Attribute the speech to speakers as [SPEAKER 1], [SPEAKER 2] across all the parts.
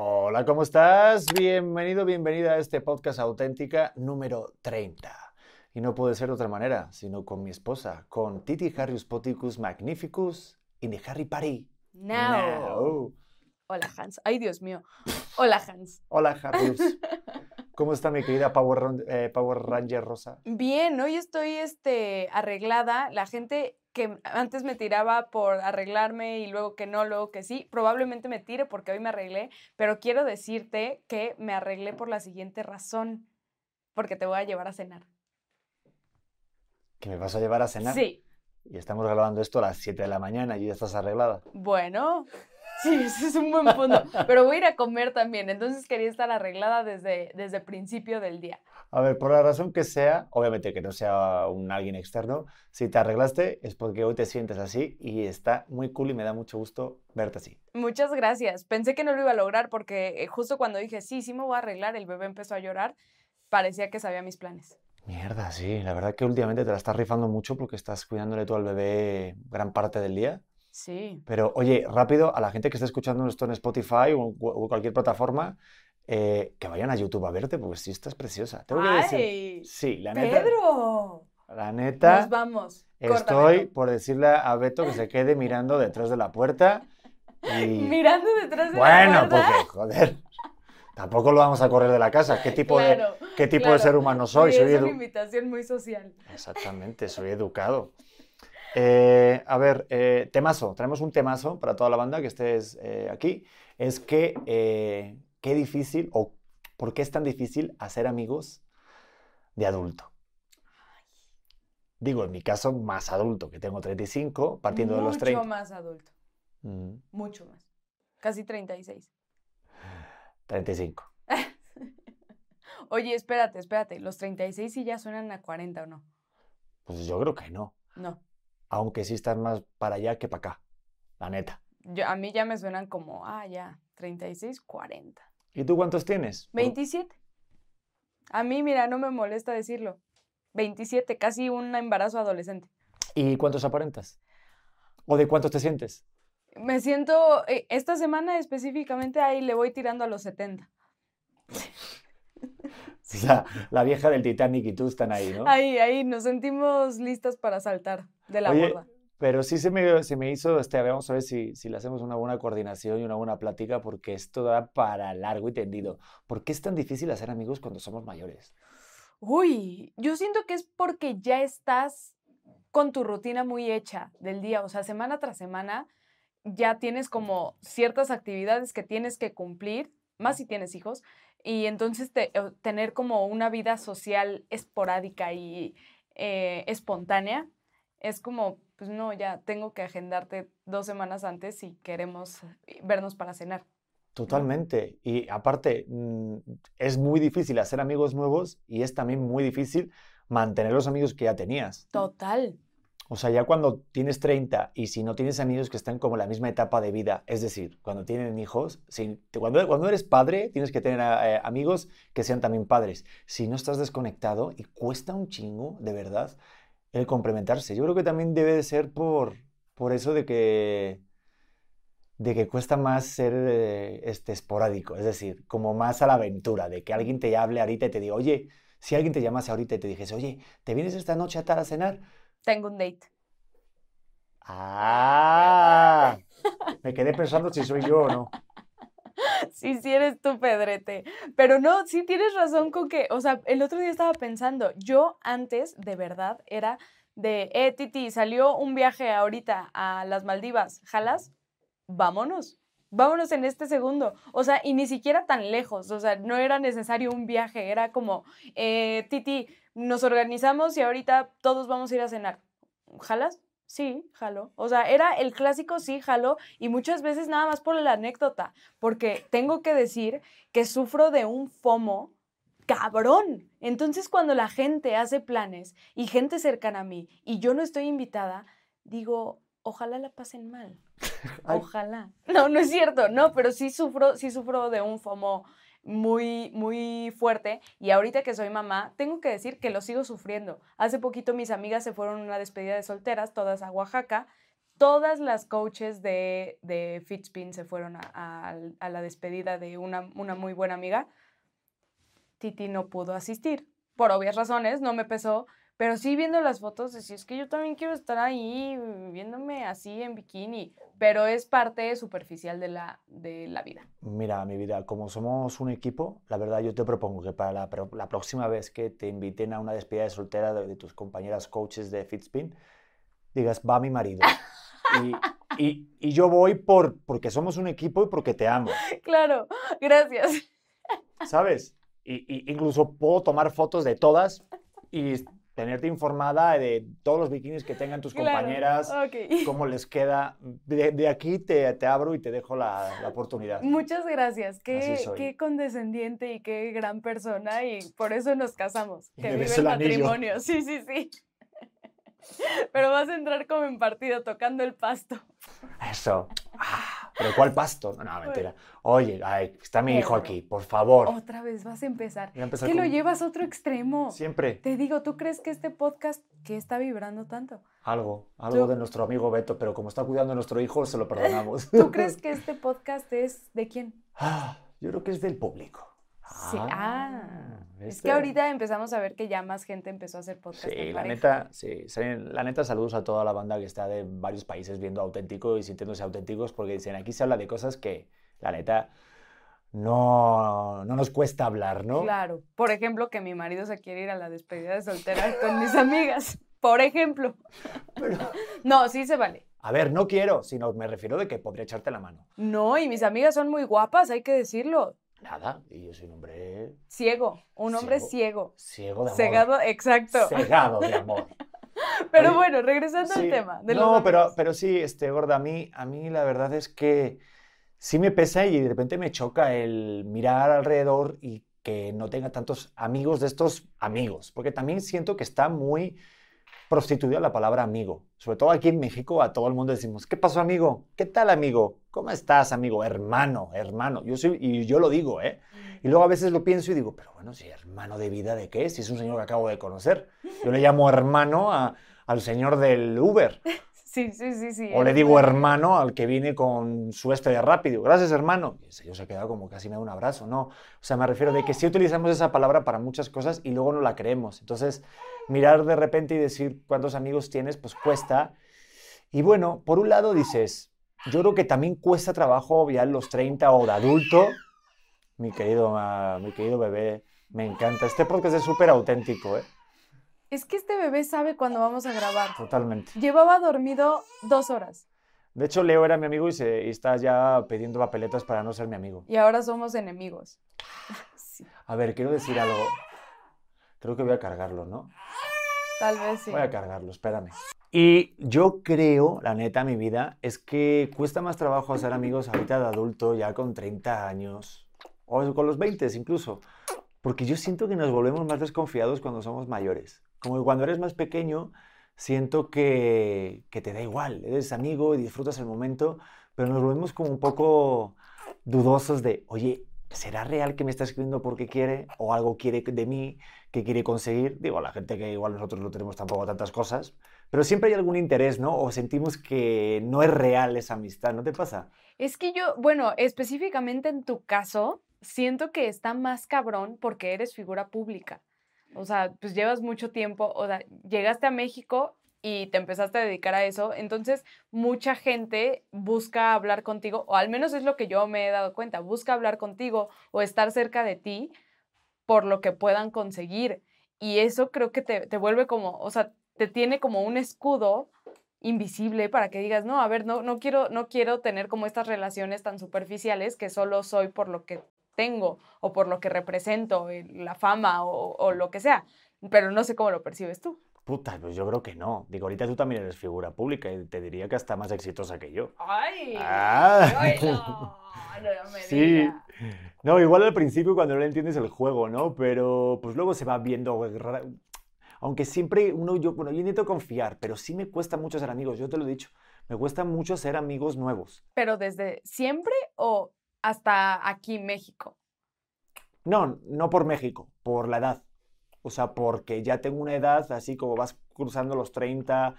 [SPEAKER 1] Hola, ¿cómo estás? Bienvenido, bienvenida a este podcast auténtica número 30. Y no puede ser de otra manera, sino con mi esposa, con Titi Harrius Poticus Magnificus in the Harry Party.
[SPEAKER 2] Now. Hola, Hans. Ay, Dios mío. Hola, Hans.
[SPEAKER 1] Hola, Harrius. ¿Cómo está mi querida Power, eh, Power Ranger Rosa?
[SPEAKER 2] Bien, hoy estoy este, arreglada. La gente que antes me tiraba por arreglarme y luego que no, luego que sí, probablemente me tire porque hoy me arreglé, pero quiero decirte que me arreglé por la siguiente razón, porque te voy a llevar a cenar.
[SPEAKER 1] ¿Que me vas a llevar a cenar?
[SPEAKER 2] Sí,
[SPEAKER 1] Y estamos grabando esto a las 7 de la mañana y ya estás arreglada.
[SPEAKER 2] bueno, sí, ese es un buen punto, pero voy a ir a comer también, entonces quería estar arreglada desde, desde el principio del día.
[SPEAKER 1] A ver, por la razón que sea, obviamente que no sea un alguien externo, si te arreglaste es porque hoy te sientes así y está muy cool y me da mucho gusto verte así.
[SPEAKER 2] Muchas gracias. Pensé que no lo iba a lograr porque eh, justo cuando dije, sí, sí me voy a arreglar, el bebé empezó a llorar, parecía que sabía mis planes.
[SPEAKER 1] Mierda, sí, la verdad que últimamente te la estás rifando mucho porque estás cuidándole tú al bebé gran parte del día.
[SPEAKER 2] Sí.
[SPEAKER 1] Pero oye, rápido, a la gente que esté escuchando esto en Spotify o, o cualquier plataforma, eh, que vayan a YouTube a verte porque sí estás preciosa. Tengo que decir, sí, la neta,
[SPEAKER 2] ¡Pedro!
[SPEAKER 1] la neta,
[SPEAKER 2] Nos vamos. Corta,
[SPEAKER 1] estoy
[SPEAKER 2] Beto.
[SPEAKER 1] por decirle a Beto que se quede mirando detrás de la puerta y...
[SPEAKER 2] Mirando detrás de
[SPEAKER 1] Bueno,
[SPEAKER 2] la puerta.
[SPEAKER 1] porque, joder, tampoco lo vamos a correr de la casa. ¿Qué tipo, de,
[SPEAKER 2] Claro,
[SPEAKER 1] qué tipo de
[SPEAKER 2] claro.
[SPEAKER 1] ser humano soy?
[SPEAKER 2] Sí,
[SPEAKER 1] Soy
[SPEAKER 2] es una invitación muy social.
[SPEAKER 1] Exactamente, soy educado. Eh, a ver, eh, temazo, traemos un temazo para toda la banda que estés eh, aquí. Es que eh, qué difícil o por qué es tan difícil hacer amigos de adulto. Digo, en mi caso, más adulto, que tengo 35, partiendo de los
[SPEAKER 2] Mucho
[SPEAKER 1] 30.
[SPEAKER 2] más adulto.
[SPEAKER 1] Mm,
[SPEAKER 2] Mucho más. Casi 36.
[SPEAKER 1] 35.
[SPEAKER 2] Oye, espérate, espérate. ¿Los 36 sí ya suenan a 40 o no?
[SPEAKER 1] Pues yo creo que no.
[SPEAKER 2] No.
[SPEAKER 1] Aunque sí estás más para allá que para acá, la neta.
[SPEAKER 2] Yo, a mí ya me suenan como, ah, ya, 36, 40.
[SPEAKER 1] ¿Y tú cuántos tienes? Por-
[SPEAKER 2] 27. A mí, mira, no me molesta decirlo. 27, casi un embarazo adolescente.
[SPEAKER 1] ¿Y cuántos aparentas? ¿O de cuántos te sientes?
[SPEAKER 2] Me siento, eh, esta semana específicamente, ahí le voy tirando a los 70.
[SPEAKER 1] O sea, la vieja del Titanic y tú están ahí, ¿no?
[SPEAKER 2] Ahí, ahí, nos sentimos listas para saltar de la
[SPEAKER 1] Oye,
[SPEAKER 2] borda.
[SPEAKER 1] Pero sí se me, se me hizo, este, a ver, vamos a ver si, si le hacemos una buena coordinación y una buena plática, porque esto da para largo y tendido. ¿Por qué es tan difícil hacer amigos cuando somos mayores?
[SPEAKER 2] Uy, yo siento que es porque ya estás con tu rutina muy hecha del día, o sea, semana tras semana ya tienes como ciertas actividades que tienes que cumplir, más si tienes hijos, y entonces te- tener como una vida social esporádica y eh, espontánea es como, pues no, ya tengo que agendarte dos semanas antes si queremos eh, vernos para cenar.
[SPEAKER 1] Totalmente. Y aparte, mm, es muy difícil hacer amigos nuevos y es también muy difícil mantener los amigos que ya tenías.
[SPEAKER 2] Total.
[SPEAKER 1] O sea, ya cuando tienes 30 y si no tienes amigos que están como en la misma etapa de vida, es decir, cuando tienen hijos, si- cuando, cuando eres padre tienes que tener eh, amigos que sean también padres. Si no estás desconectado y cuesta un chingo, de verdad, el complementarse. Yo creo que también debe de ser por, por eso de que, de que cuesta más ser eh, este, esporádico, es decir, como más a la aventura, de que alguien te hable ahorita y te diga, oye, si alguien te llamase ahorita y te dijese, oye, ¿te vienes esta noche a tal a cenar?
[SPEAKER 2] Tengo un date.
[SPEAKER 1] Ah, me quedé pensando si soy yo o no.
[SPEAKER 2] Sí, sí eres tú, Pedrete. Pero no, sí tienes razón con que, o sea, el otro día estaba pensando, yo antes, de verdad, era de, eh, Titi, salió un viaje ahorita a las Maldivas, ¿jalas? Vámonos. Vámonos en este segundo. O sea, y ni siquiera tan lejos. O sea, no era necesario un viaje. Era como, eh, Titi, nos organizamos y ahorita todos vamos a ir a cenar. ¿Jalas? Sí, jalo. O sea, era el clásico sí, jalo. Y muchas veces nada más por la anécdota. Porque tengo que decir que sufro de un FOMO cabrón. Entonces, cuando la gente hace planes y gente cercana a mí y yo no estoy invitada, digo, ojalá la pasen mal. Ojalá. No, no es cierto, no, pero sí sufro, sí sufro de un FOMO muy, muy fuerte. Y ahorita que soy mamá, tengo que decir que lo sigo sufriendo. Hace poquito mis amigas se fueron a una despedida de solteras, todas a Oaxaca. todas las coaches de, de Fitspin se fueron a, a- la despedida de una, una muy buena amiga. Titi no pudo asistir, por obvias razones, no me pesó, pero sí viendo las fotos, decía, es que yo también quiero estar ahí, viéndome así en bikini, pero es parte superficial de la, de la vida.
[SPEAKER 1] Mira, mi vida, como somos un equipo, la verdad yo te propongo que para la, la próxima vez que te inviten a una despedida de soltera de, de tus compañeras coaches de Fitspin, digas, va mi marido. Y, y- y yo voy por, porque somos un equipo y porque te amo,
[SPEAKER 2] Claro, gracias.
[SPEAKER 1] ¿sabes? Y, y incluso puedo tomar fotos de todas y tenerte informada de todos los bikinis que tengan tus
[SPEAKER 2] Claro,
[SPEAKER 1] compañeras,
[SPEAKER 2] ok.
[SPEAKER 1] cómo les queda. De, de aquí te, te abro y te dejo la, la oportunidad.
[SPEAKER 2] Muchas gracias. Qué, qué condescendiente y qué gran persona y por eso nos casamos.
[SPEAKER 1] Y
[SPEAKER 2] Que vive el
[SPEAKER 1] el
[SPEAKER 2] matrimonio. Sí, sí, sí. Pero vas a entrar como en partido tocando el pasto.
[SPEAKER 1] Eso. Ah, ¿Pero cuál pasto? No, no, mentira. Oye, ay, está mi hijo aquí, por favor.
[SPEAKER 2] Otra vez vas a empezar.
[SPEAKER 1] A empezar
[SPEAKER 2] Que lo llevas a otro extremo.
[SPEAKER 1] Siempre
[SPEAKER 2] Te digo, ¿tú crees que este podcast que está vibrando tanto?
[SPEAKER 1] algo, algo
[SPEAKER 2] Tú-
[SPEAKER 1] de nuestro amigo Beto, pero como está cuidando a nuestro hijo, se lo perdonamos.
[SPEAKER 2] ¿Tú crees que este podcast es de quién?
[SPEAKER 1] Ah, yo creo que es del público.
[SPEAKER 2] Sí, ah. Es
[SPEAKER 1] ¿viste?
[SPEAKER 2] que ahorita empezamos a ver que ya más gente empezó a hacer podcast.
[SPEAKER 1] Sí,
[SPEAKER 2] en
[SPEAKER 1] la neta, sí, la neta, saludos a toda la banda que está de varios países viendo auténtico y sintiéndose auténticos, porque dicen, aquí se habla de cosas que, la neta, no, no nos cuesta hablar, ¿no?
[SPEAKER 2] Claro. Por ejemplo, que mi marido se quiere ir a la despedida de soltera con mis amigas. Por ejemplo.
[SPEAKER 1] Pero-
[SPEAKER 2] No, sí se vale.
[SPEAKER 1] a ver, no quiero, sino me refiero de que podría echarte la mano.
[SPEAKER 2] No, y mis amigas son muy guapas, hay que decirlo.
[SPEAKER 1] Nada, y yo soy un hombre
[SPEAKER 2] Ciego, un hombre
[SPEAKER 1] Ciego.
[SPEAKER 2] ciego.
[SPEAKER 1] ciego de amor.
[SPEAKER 2] Cegado, exacto.
[SPEAKER 1] Cegado de amor.
[SPEAKER 2] Pero
[SPEAKER 1] Oye,
[SPEAKER 2] bueno, regresando al tema. De
[SPEAKER 1] no, pero, pero sí, este, gorda, a mí, a mí la verdad es que sí me pesa y de repente me choca el mirar alrededor y que no tenga tantos amigos de estos amigos, porque también siento que está muy prostituida la palabra amigo. Sobre todo aquí en México a todo el mundo decimos, ¿qué pasó amigo? ¿Qué tal amigo? ¿Cómo estás amigo? Hermano, hermano. Yo soy, y yo lo digo, ¿eh? Y luego a veces lo pienso y digo, pero bueno, si hermano de vida de qué, si es un señor que acabo de conocer. Yo le llamo hermano a- al señor del Uber.
[SPEAKER 2] Sí, sí, sí, sí.
[SPEAKER 1] O le digo hermano al que viene con su este de rápido. Gracias, hermano. Y ese señor se ha quedado como casi me da un abrazo, ¿no? O sea, me refiero de que sí utilizamos esa palabra para muchas cosas y luego no la creemos. Entonces, mirar de repente y decir cuántos amigos tienes, pues cuesta. Y bueno, por un lado dices, yo creo que también cuesta trabajo ya en los 30 o de adulto. Mi querido, ah, mi querido bebé, me encanta. Este podcast es súper auténtico, ¿eh?
[SPEAKER 2] Es que este bebé sabe cuándo vamos a grabar.
[SPEAKER 1] Totalmente.
[SPEAKER 2] Llevaba dormido dos horas
[SPEAKER 1] De hecho, Leo era mi amigo y, se, y está ya pidiendo papeletas para no ser mi amigo.
[SPEAKER 2] y ahora somos enemigos. Sí,
[SPEAKER 1] A ver, quiero decir algo. Creo que voy a cargarlo, ¿no?
[SPEAKER 2] tal vez sí.
[SPEAKER 1] Voy a cargarlo, espérame. Y yo creo, la neta, mi vida, es que cuesta más trabajo hacer amigos ahorita de adulto, ya con 30 años, o con los 20 incluso, porque yo siento que nos volvemos más desconfiados cuando somos mayores. Como que cuando eres más pequeño, siento que, que te da igual, eres amigo y disfrutas el momento, pero nos volvemos como un poco dudosos de, oye, ¿será real que me está escribiendo porque quiere o algo quiere de mí que quiere conseguir? Digo, la gente que igual nosotros no tenemos tampoco tantas cosas, pero siempre hay algún interés, ¿no? O sentimos que no es real esa amistad, ¿no te pasa?
[SPEAKER 2] Es que yo, bueno, específicamente en tu caso, siento que está más cabrón porque eres figura pública. O sea, pues llevas mucho tiempo, o sea, llegaste a México y te empezaste a dedicar a eso, entonces mucha gente busca hablar contigo, o al menos es lo que yo me he dado cuenta, busca hablar contigo o estar cerca de ti por lo que puedan conseguir. Y eso creo que te, te vuelve como, o sea, te tiene como un escudo invisible para que digas, no, a ver, no, no, quiero, no quiero tener como estas relaciones tan superficiales que solo soy por lo que tengo o por lo que represento, eh, la fama o, o lo que sea. Pero no sé cómo lo percibes tú.
[SPEAKER 1] Puta, pues yo creo que no. Digo, ahorita tú también eres figura pública y te diría que hasta más exitosa que yo.
[SPEAKER 2] ¡Ay!
[SPEAKER 1] Ah.
[SPEAKER 2] ¡Ay, no! No me
[SPEAKER 1] Sí. No, igual al principio cuando no le entiendes el juego, ¿no? Pero pues luego se va viendo. Aunque siempre uno, yo, bueno, yo intento confiar, pero sí me cuesta mucho ser amigos, yo te lo he dicho. Me cuesta mucho ser amigos nuevos.
[SPEAKER 2] ¿Pero desde siempre o hasta aquí, México?
[SPEAKER 1] No, no por México, por la edad. O sea, porque ya tengo una edad, así como vas cruzando los 30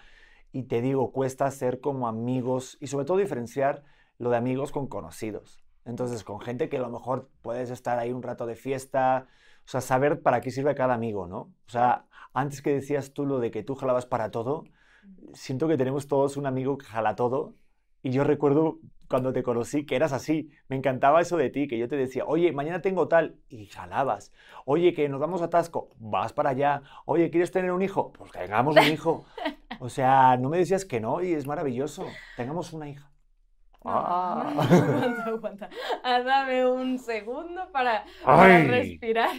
[SPEAKER 1] y te digo, cuesta ser como amigos y sobre todo diferenciar lo de amigos con conocidos. Entonces, con gente que a lo mejor puedes estar ahí un rato de fiesta, o sea, saber para qué sirve cada amigo, ¿no? O sea, antes que decías tú lo de que tú jalabas para todo, siento que tenemos todos un amigo que jala todo. Y yo recuerdo cuando te conocí que eras así. Me encantaba eso de ti, que yo te decía, oye, mañana tengo tal, y jalabas. Oye, que nos vamos a Tasco, vas para allá. Oye, ¿quieres tener un hijo? Pues tengamos un hijo. O sea, no me decías que no, y es maravilloso. Tengamos una hija.
[SPEAKER 2] Ah. aguanta, aguanta. Ah, dame un segundo para, para respirar.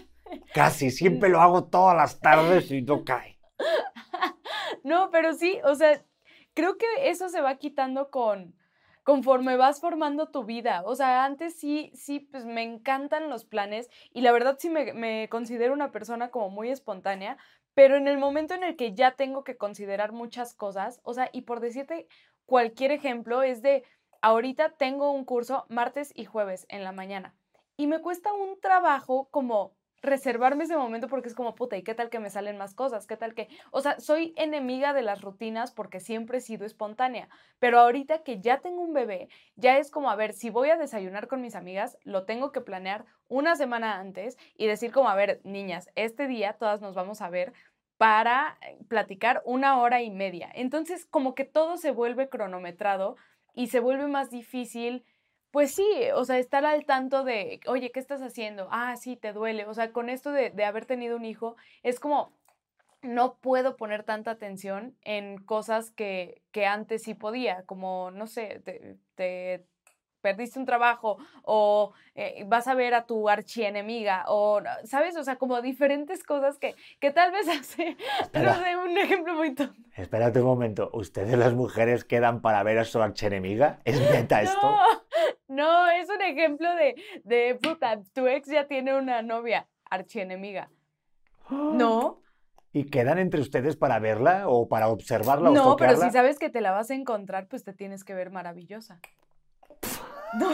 [SPEAKER 1] Casi, siempre lo hago todas las tardes y no cae.
[SPEAKER 2] No, pero sí, o sea, creo que eso se va quitando con conforme vas formando tu vida. O sea, antes sí, sí, pues me encantan los planes y la verdad sí me, me considero una persona como muy espontánea, pero en el momento en el que ya tengo que considerar muchas cosas, o sea, y por decirte cualquier ejemplo, es de, ahorita tengo un curso martes y jueves en la mañana y me cuesta un trabajo como reservarme ese momento porque es como, puta, ¿y qué tal que me salen más cosas? ¿Qué tal que...? O sea, soy enemiga de las rutinas porque siempre he sido espontánea, pero ahorita que ya tengo un bebé, ya es como, a ver, si voy a desayunar con mis amigas, lo tengo que planear una semana antes y decir como, a ver, niñas, este día todas nos vamos a ver para eh, platicar una hora y media. Entonces, como que todo se vuelve cronometrado y se vuelve más difícil pues sí, o sea, estar al tanto de, oye, ¿qué estás haciendo? Ah, sí, te duele. O sea, con esto de, de haber tenido un hijo, es como, no puedo poner tanta atención en cosas que, que antes sí podía, como, no sé, te, te perdiste un trabajo o eh, vas a ver a tu archienemiga o, ¿sabes? O sea, como diferentes cosas que, que tal vez hace, no sé, un ejemplo muy tonto.
[SPEAKER 1] Espérate un momento, ¿ustedes las mujeres quedan para ver a su archienemiga? ¿Es neta esto?
[SPEAKER 2] No, es un ejemplo de, de, puta, tu ex ya tiene una novia archienemiga. No.
[SPEAKER 1] ¿Y quedan entre ustedes para verla o para observarla
[SPEAKER 2] no,
[SPEAKER 1] o
[SPEAKER 2] pero si sabes que te la vas a encontrar, pues te tienes que ver maravillosa. No.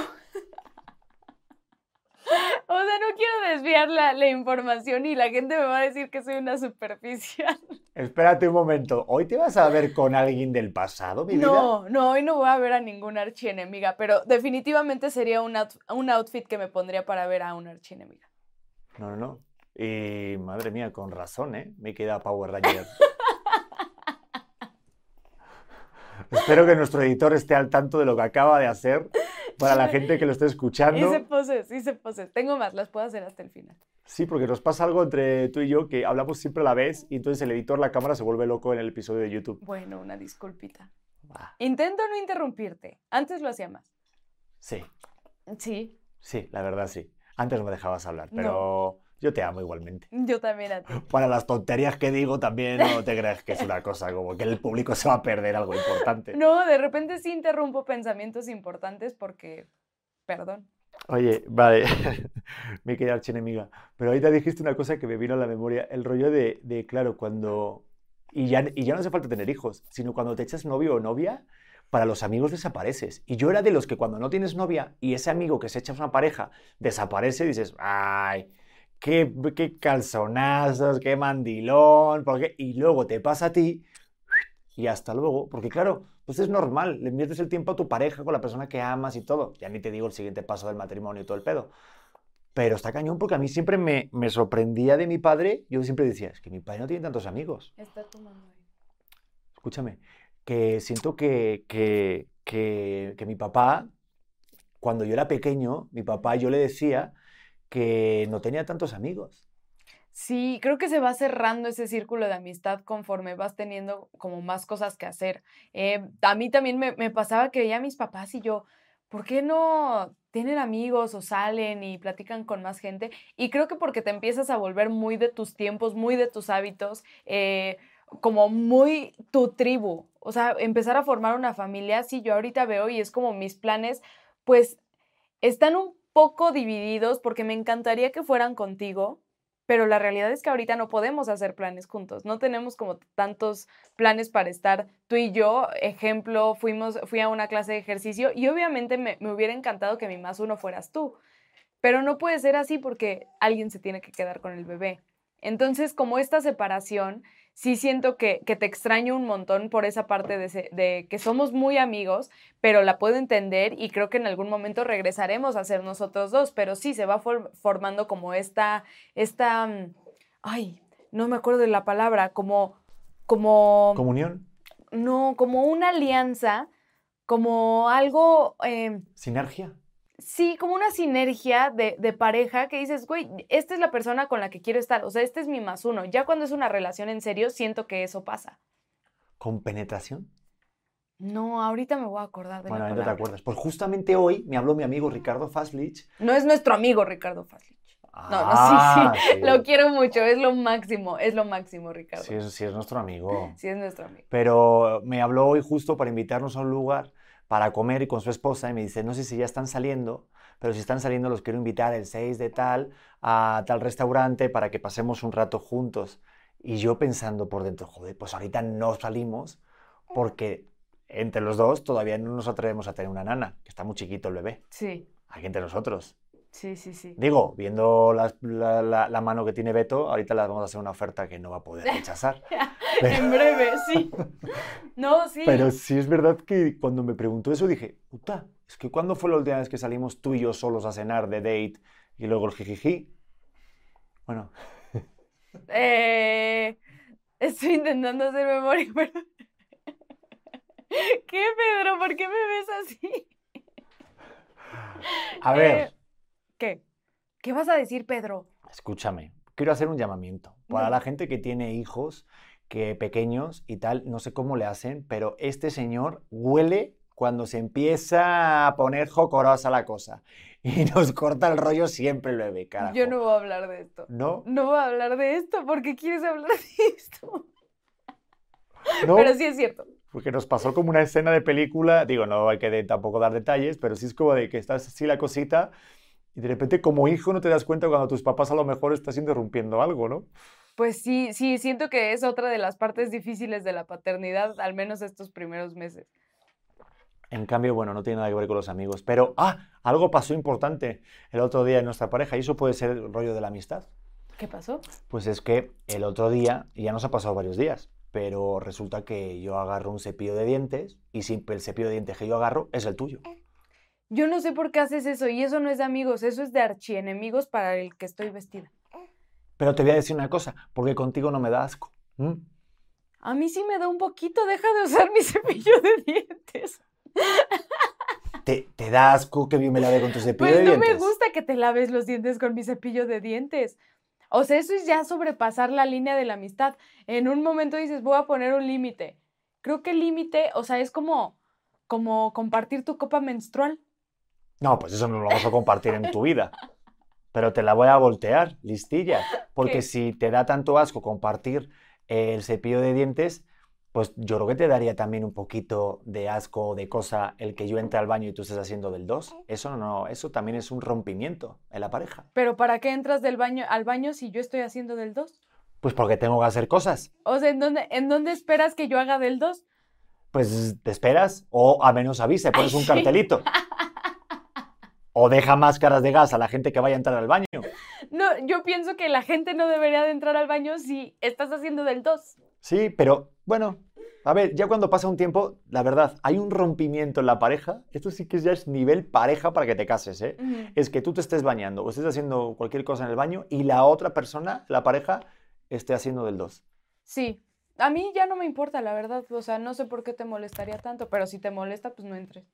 [SPEAKER 2] O sea, no quiero desviar la, la, información y la gente me va a decir que soy una superficial.
[SPEAKER 1] Espérate un momento. ¿Hoy te vas a ver con alguien del pasado, mi
[SPEAKER 2] no, vida? No, hoy no voy a ver a ninguna archienemiga, pero definitivamente sería un, un outfit que me pondría para ver a una archienemiga.
[SPEAKER 1] No, no, no. Y madre mía, con razón, ¿eh? Me queda Power Ranger. Espero que nuestro editor esté al tanto de lo que acaba de hacer para la gente que lo esté escuchando.
[SPEAKER 2] Hice poses, hice poses. Tengo más, las puedo hacer hasta el final.
[SPEAKER 1] Sí, porque nos pasa algo entre tú y yo que hablamos siempre a la vez y entonces el editor, la cámara se vuelve loco en el episodio de YouTube.
[SPEAKER 2] Bueno, una disculpita. Intento no interrumpirte. Antes lo hacía más.
[SPEAKER 1] Sí.
[SPEAKER 2] Sí.
[SPEAKER 1] Sí, la verdad sí. Antes no me dejabas hablar, pero yo te amo igualmente.
[SPEAKER 2] Yo también a ti.
[SPEAKER 1] Para las tonterías que digo también no te creas que es una cosa como que el público se va a perder algo importante.
[SPEAKER 2] No, de repente sí interrumpo pensamientos importantes porque, perdón.
[SPEAKER 1] Oye, vale, mi querida archienemiga, pero ahorita dijiste una cosa que me vino a la memoria, el rollo de, de claro, cuando... Y ya, y ya no hace falta tener hijos, sino cuando te echas novio o novia, para los amigos desapareces. Y yo era de los que cuando no tienes novia y ese amigo que se echa una pareja desaparece, dices, ay, qué, qué calzonazos, qué mandilón, porque... y luego te pasa a ti y hasta luego, porque claro, pues es normal, le inviertes el tiempo a tu pareja con la persona que amas y todo. Ya ni te digo el siguiente paso del matrimonio y todo el pedo. Pero está cañón porque a mí siempre me, me sorprendía de mi padre. Yo siempre decía, es que mi padre no tiene tantos amigos.
[SPEAKER 2] Está tomando.
[SPEAKER 1] Escúchame, que siento que, que, que, que mi papá, cuando yo era pequeño, mi papá yo le decía que no tenía tantos amigos.
[SPEAKER 2] Sí, creo que se va cerrando ese círculo de amistad conforme vas teniendo como más cosas que hacer. Eh, a mí también me, pasaba que veía a mis papás y yo, ¿por qué no tienen amigos o salen y platican con más gente? Y creo que porque te empiezas a volver muy de tus tiempos, muy de tus hábitos, eh, como muy tu tribu. O sea, empezar a formar una familia, sí, yo ahorita veo y es como mis planes, pues están un poco divididos porque me encantaría que fueran contigo, pero la realidad es que ahorita no podemos hacer planes juntos, no tenemos como tantos planes para estar tú y yo. Ejemplo, fuimos, fui a una clase de ejercicio y obviamente me, me hubiera encantado que mi más uno fueras tú, pero no puede ser así porque alguien se tiene que quedar con el bebé. Entonces, como esta separación, sí siento que, que te extraño un montón por esa parte de, se- de que somos muy amigos, pero la puedo entender y creo que en algún momento regresaremos a ser nosotros dos, pero sí se va for- formando como esta, esta, mm, ay, no me acuerdo de la palabra, como, como,
[SPEAKER 1] Comunión,
[SPEAKER 2] no, como una alianza, como algo... em,
[SPEAKER 1] sinergia.
[SPEAKER 2] Sí, como una sinergia de, de pareja que dices, güey, esta es la persona con la que quiero estar, o sea, este es mi más uno. Ya cuando es una relación en serio, siento que eso pasa.
[SPEAKER 1] ¿Con penetración?
[SPEAKER 2] No, ahorita me voy a acordar de
[SPEAKER 1] Bueno, ahorita te acuerdas. Pues justamente hoy me habló mi amigo Ricardo Faslich.
[SPEAKER 2] No es nuestro amigo Ricardo Faslich. No, no,
[SPEAKER 1] Ah,
[SPEAKER 2] sí, sí, lo quiero mucho, es lo máximo, es lo máximo, Ricardo.
[SPEAKER 1] Sí, es, sí, es nuestro amigo.
[SPEAKER 2] Sí, es nuestro amigo.
[SPEAKER 1] Pero me habló hoy justo para invitarnos a un lugar para comer y con su esposa y me dice, no sé si ya están saliendo, pero si están saliendo los quiero invitar el 6 de tal a tal restaurante para que pasemos un rato juntos. Y yo pensando por dentro, joder, pues ahorita no salimos porque entre los dos todavía no nos atrevemos a tener una nana, que está muy chiquito el bebé,
[SPEAKER 2] Sí,
[SPEAKER 1] aquí entre nosotros.
[SPEAKER 2] Sí, sí, sí.
[SPEAKER 1] Digo, viendo la- la mano que tiene Beto, ahorita le vamos a hacer una oferta que no va a poder rechazar.
[SPEAKER 2] En breve, sí. No, sí.
[SPEAKER 1] Pero sí es verdad que cuando me preguntó eso dije, puta, es que ¿cuándo fue la última vez que salimos tú y yo solos a cenar de date y luego el jijiji? Bueno,
[SPEAKER 2] Eh, estoy intentando hacer memoria, pero... ¿Qué, Pedro? ¿Por qué me ves así?
[SPEAKER 1] a ver,
[SPEAKER 2] Eh, ¿Qué? ¿Qué vas a decir, Pedro?
[SPEAKER 1] escúchame, quiero hacer un llamamiento para
[SPEAKER 2] Ujú.
[SPEAKER 1] la gente que tiene hijos que pequeños y tal, no sé cómo le hacen, pero este señor huele cuando se empieza a poner jocorosa la cosa y nos corta el rollo siempre el bebé, carajo.
[SPEAKER 2] Yo no voy a hablar de esto.
[SPEAKER 1] ¿No?
[SPEAKER 2] No voy a hablar de esto. ¿Por qué quieres hablar de esto?
[SPEAKER 1] ¿No?
[SPEAKER 2] Pero sí es cierto.
[SPEAKER 1] Porque nos pasó como una escena de película, digo, no hay que de- tampoco dar detalles, pero sí es como de que estás así la cosita y de repente como hijo no te das cuenta cuando tus papás a lo mejor estás interrumpiendo algo, ¿no?
[SPEAKER 2] Pues sí, sí, siento que es otra de las partes difíciles de la paternidad, al menos estos primeros meses.
[SPEAKER 1] En cambio, bueno, no tiene nada que ver con los amigos. Pero, ah, algo pasó importante el otro día en nuestra pareja y eso puede ser el rollo de la amistad.
[SPEAKER 2] ¿Qué pasó?
[SPEAKER 1] Pues es que el otro día, ya nos ha pasado varios días, pero resulta que yo agarro un cepillo de dientes y siempre el cepillo de dientes que yo agarro es el tuyo.
[SPEAKER 2] Yo no sé por qué haces eso y eso no es de amigos, eso es de archienemigos para el que estoy vestida.
[SPEAKER 1] Pero te voy a decir una cosa, porque contigo no me da asco.
[SPEAKER 2] A mí sí me da un poquito, deja de usar mi cepillo de dientes.
[SPEAKER 1] ¿Te, te da asco que yo me lave con tu cepillo
[SPEAKER 2] Pues
[SPEAKER 1] de
[SPEAKER 2] no
[SPEAKER 1] dientes?
[SPEAKER 2] me gusta que te laves los dientes con mi cepillo de dientes. O sea, eso es ya sobrepasar la línea de la amistad. En un momento dices, voy a poner un límite. Creo que el límite, o sea, es como, como compartir tu copa menstrual.
[SPEAKER 1] No, pues eso no lo vamos a compartir en tu vida. Pero te la voy a voltear, listilla. Porque
[SPEAKER 2] ¿Qué?
[SPEAKER 1] si te da tanto asco compartir el cepillo de dientes, pues yo creo que te daría también un poquito de asco o de cosa el que yo entre al baño y tú estés haciendo del 2. Eso no, eso también es un rompimiento en la pareja.
[SPEAKER 2] Pero ¿para qué entras del baño al baño si yo estoy haciendo del 2?
[SPEAKER 1] Pues porque tengo que hacer cosas.
[SPEAKER 2] O sea, ¿en dónde, ¿en dónde esperas que yo haga del 2?
[SPEAKER 1] Pues te esperas o a menos avisa, pones un cartelito. O deja máscaras de gas a la gente que vaya a entrar al baño.
[SPEAKER 2] No, yo pienso que la gente no debería de entrar al baño si estás haciendo del 2.
[SPEAKER 1] Sí, pero bueno, a ver, ya cuando pasa un tiempo, la verdad, hay un rompimiento en la pareja. Esto sí que ya es nivel pareja para que te cases, ¿eh? Es que tú te estés bañando o estés haciendo cualquier cosa en el baño y la otra persona, la pareja, esté haciendo del 2.
[SPEAKER 2] Sí, a mí ya no me importa, la verdad. O sea, no sé por qué te molestaría tanto, pero si te molesta, pues no entres.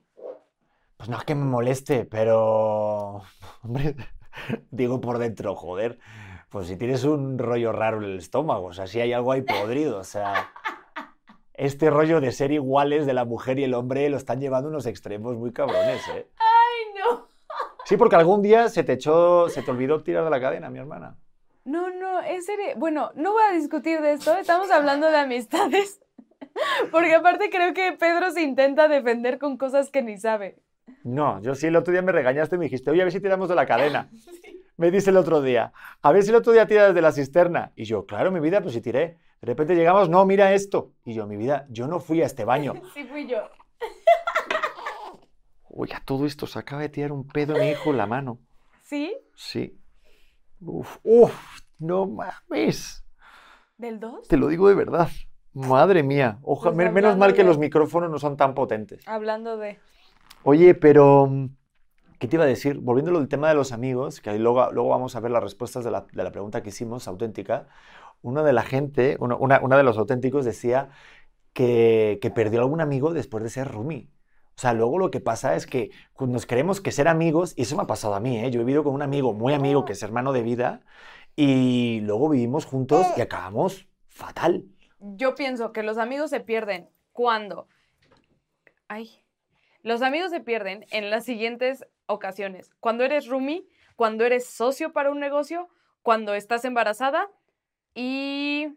[SPEAKER 1] Pues no es que me moleste, pero... Hombre, digo por dentro, joder. Pues si tienes un rollo raro en el estómago, o sea, si hay algo ahí podrido, o sea... Este rollo de ser iguales de la mujer y el hombre lo están llevando a unos extremos muy cabrones, ¿eh?
[SPEAKER 2] ¡Ay, no!
[SPEAKER 1] Sí, porque algún día se te echó, se te olvidó tirar de la cadena, mi hermana.
[SPEAKER 2] No, no, en serio. Bueno, no voy a discutir de esto. Estamos hablando de amistades. Porque aparte creo que Pedro se intenta defender con cosas que ni sabe.
[SPEAKER 1] No, yo sí el otro día me regañaste y me dijiste, oye, a ver si tiramos de la cadena. Me dice el otro día, a ver si el otro día tiras de la cisterna. Y yo, claro, mi vida, pues si tiré. De repente llegamos, no, mira esto. Y yo, mi vida, yo no fui a este baño.
[SPEAKER 2] Sí, fui yo.
[SPEAKER 1] Oye, a todo esto se acaba de tirar un pedo mi hijo en la mano.
[SPEAKER 2] ¿Sí?
[SPEAKER 1] Sí. Uf, uf, no mames.
[SPEAKER 2] ¿Del 2?
[SPEAKER 1] Te lo digo de verdad. Madre mía. Oja,
[SPEAKER 2] Pues
[SPEAKER 1] men- menos mal que
[SPEAKER 2] de-
[SPEAKER 1] los micrófonos no son tan potentes.
[SPEAKER 2] Hablando de...
[SPEAKER 1] Oye, pero mm, ¿qué te iba a decir? Volviendo al tema de los amigos, que ahí luego, luego vamos a ver las respuestas de la, de la pregunta que hicimos, auténtica. Una de la gente, uno- una, una de los auténticos decía que, que perdió algún amigo después de ser roomie. O sea, luego lo que pasa es que nos creemos que ser amigos, y eso me ha pasado a mí, ¿eh? Yo he vivido con un amigo muy amigo que es hermano de vida, y luego vivimos juntos y acabamos fatal.
[SPEAKER 2] Yo pienso que los amigos se pierden cuando... Ay. Los amigos se pierden en las siguientes ocasiones. Cuando eres roomie, cuando eres socio para un negocio, cuando estás embarazada y...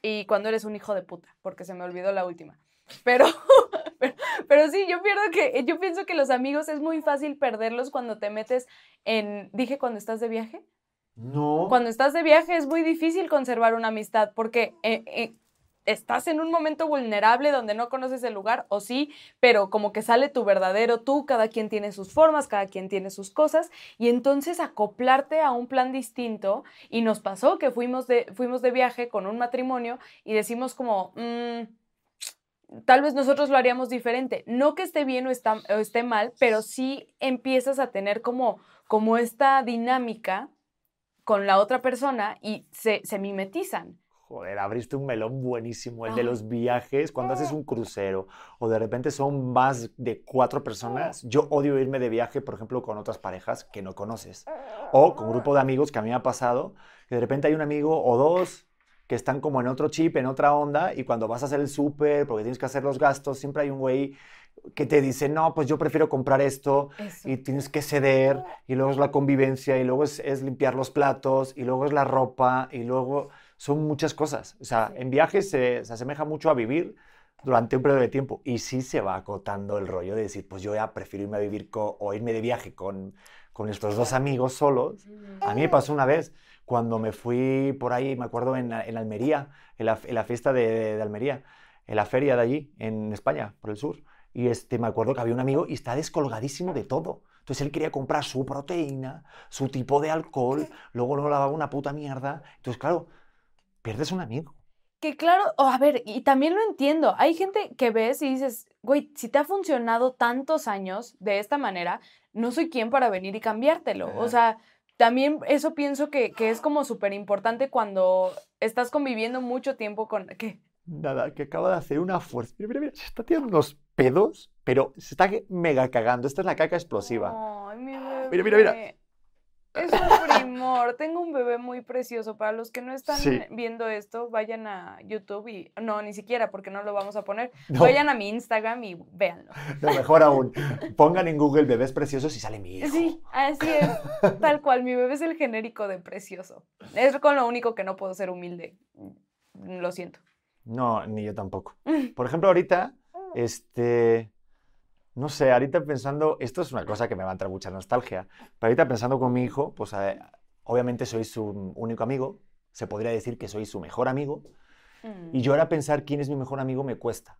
[SPEAKER 2] Y cuando eres un hijo de puta, porque se me olvidó la última. Pero, pero, pero sí, yo pierdo que, yo pienso que los amigos es muy fácil perderlos cuando te metes en, dije cuando estás de viaje.
[SPEAKER 1] No.
[SPEAKER 2] Cuando estás de viaje es muy difícil conservar una amistad porque eh, eh, estás en un momento vulnerable donde no conoces el lugar, o sí, pero como que sale tu verdadero tú, cada quien tiene sus formas, cada quien tiene sus cosas, y entonces acoplarte a un plan distinto, y nos pasó que fuimos de, fuimos de viaje con un matrimonio y decimos como... "Mm, Tal vez nosotros lo haríamos diferente. No que esté bien o, está, esté mal, pero sí empiezas a tener como, como esta dinámica con la otra persona y se, se mimetizan.
[SPEAKER 1] Joder, abriste un melón buenísimo, el de los viajes, cuando haces un crucero o de repente son más de cuatro personas. Yo odio irme de viaje, por ejemplo, con otras parejas que no conoces o con un grupo de amigos que a mí me ha pasado, que de repente hay un amigo o dos que están como en otro chip, en otra onda, y cuando vas a hacer el súper, porque tienes que hacer los gastos, siempre hay un güey que te dice, no, pues yo prefiero comprar esto,
[SPEAKER 2] Eso.
[SPEAKER 1] y tienes que ceder, y luego es la convivencia, y luego es, es limpiar los platos, y luego es la ropa, y luego son muchas cosas. O sea, en viajes se, se asemeja mucho a vivir durante un periodo de tiempo, y sí se va acotando el rollo de decir, pues yo ya prefiero irme a vivir o irme de viaje con, con estos dos amigos solos. A mí me pasó una vez cuando me fui por ahí, me acuerdo en, en Almería, en la, en la fiesta de, de Almería, en la feria de allí, en España, por el sur. Y este, me acuerdo que había un amigo y está descolgadísimo de todo. Entonces él quería comprar su proteína, su tipo de alcohol, luego no lavaba una puta mierda. Entonces, claro, pierdes un amigo.
[SPEAKER 2] Que claro, a ver, y también lo entiendo. Hay gente que ves y dices, güey, si te ha funcionado tantos años de esta manera, no soy quien para venir y cambiártelo. O sea, también eso pienso que, que es como súper importante cuando estás conviviendo mucho tiempo con... ¿Qué?
[SPEAKER 1] Nada, que acaba de hacer una fuerza. Mira, mira, mira, se está tirando unos pedos, pero se está mega cagando. Esta es la caca explosiva.
[SPEAKER 2] Ay, mi bebé.
[SPEAKER 1] Mira, mira, mira.
[SPEAKER 2] Es un primor. Tengo un bebé muy precioso. Para los que no están
[SPEAKER 1] Sí.
[SPEAKER 2] viendo esto, vayan a YouTube y. No, ni siquiera, porque no lo vamos a poner.
[SPEAKER 1] No.
[SPEAKER 2] Vayan a mi Instagram y véanlo.
[SPEAKER 1] No, mejor aún, pongan en Google bebés preciosos y sale mi hijo.
[SPEAKER 2] Sí, así es. Tal cual. Mi bebé es el genérico de precioso. Es con lo único que no puedo ser humilde. Lo siento.
[SPEAKER 1] No, ni yo tampoco. Por ejemplo, ahorita, este, no sé, ahorita pensando, esto es una cosa que me va a entrar mucha nostalgia, pero ahorita pensando con mi hijo, pues eh, obviamente soy su único amigo, se podría decir que soy su mejor amigo,
[SPEAKER 2] Mm.
[SPEAKER 1] y yo ahora pensar quién es mi mejor amigo me cuesta.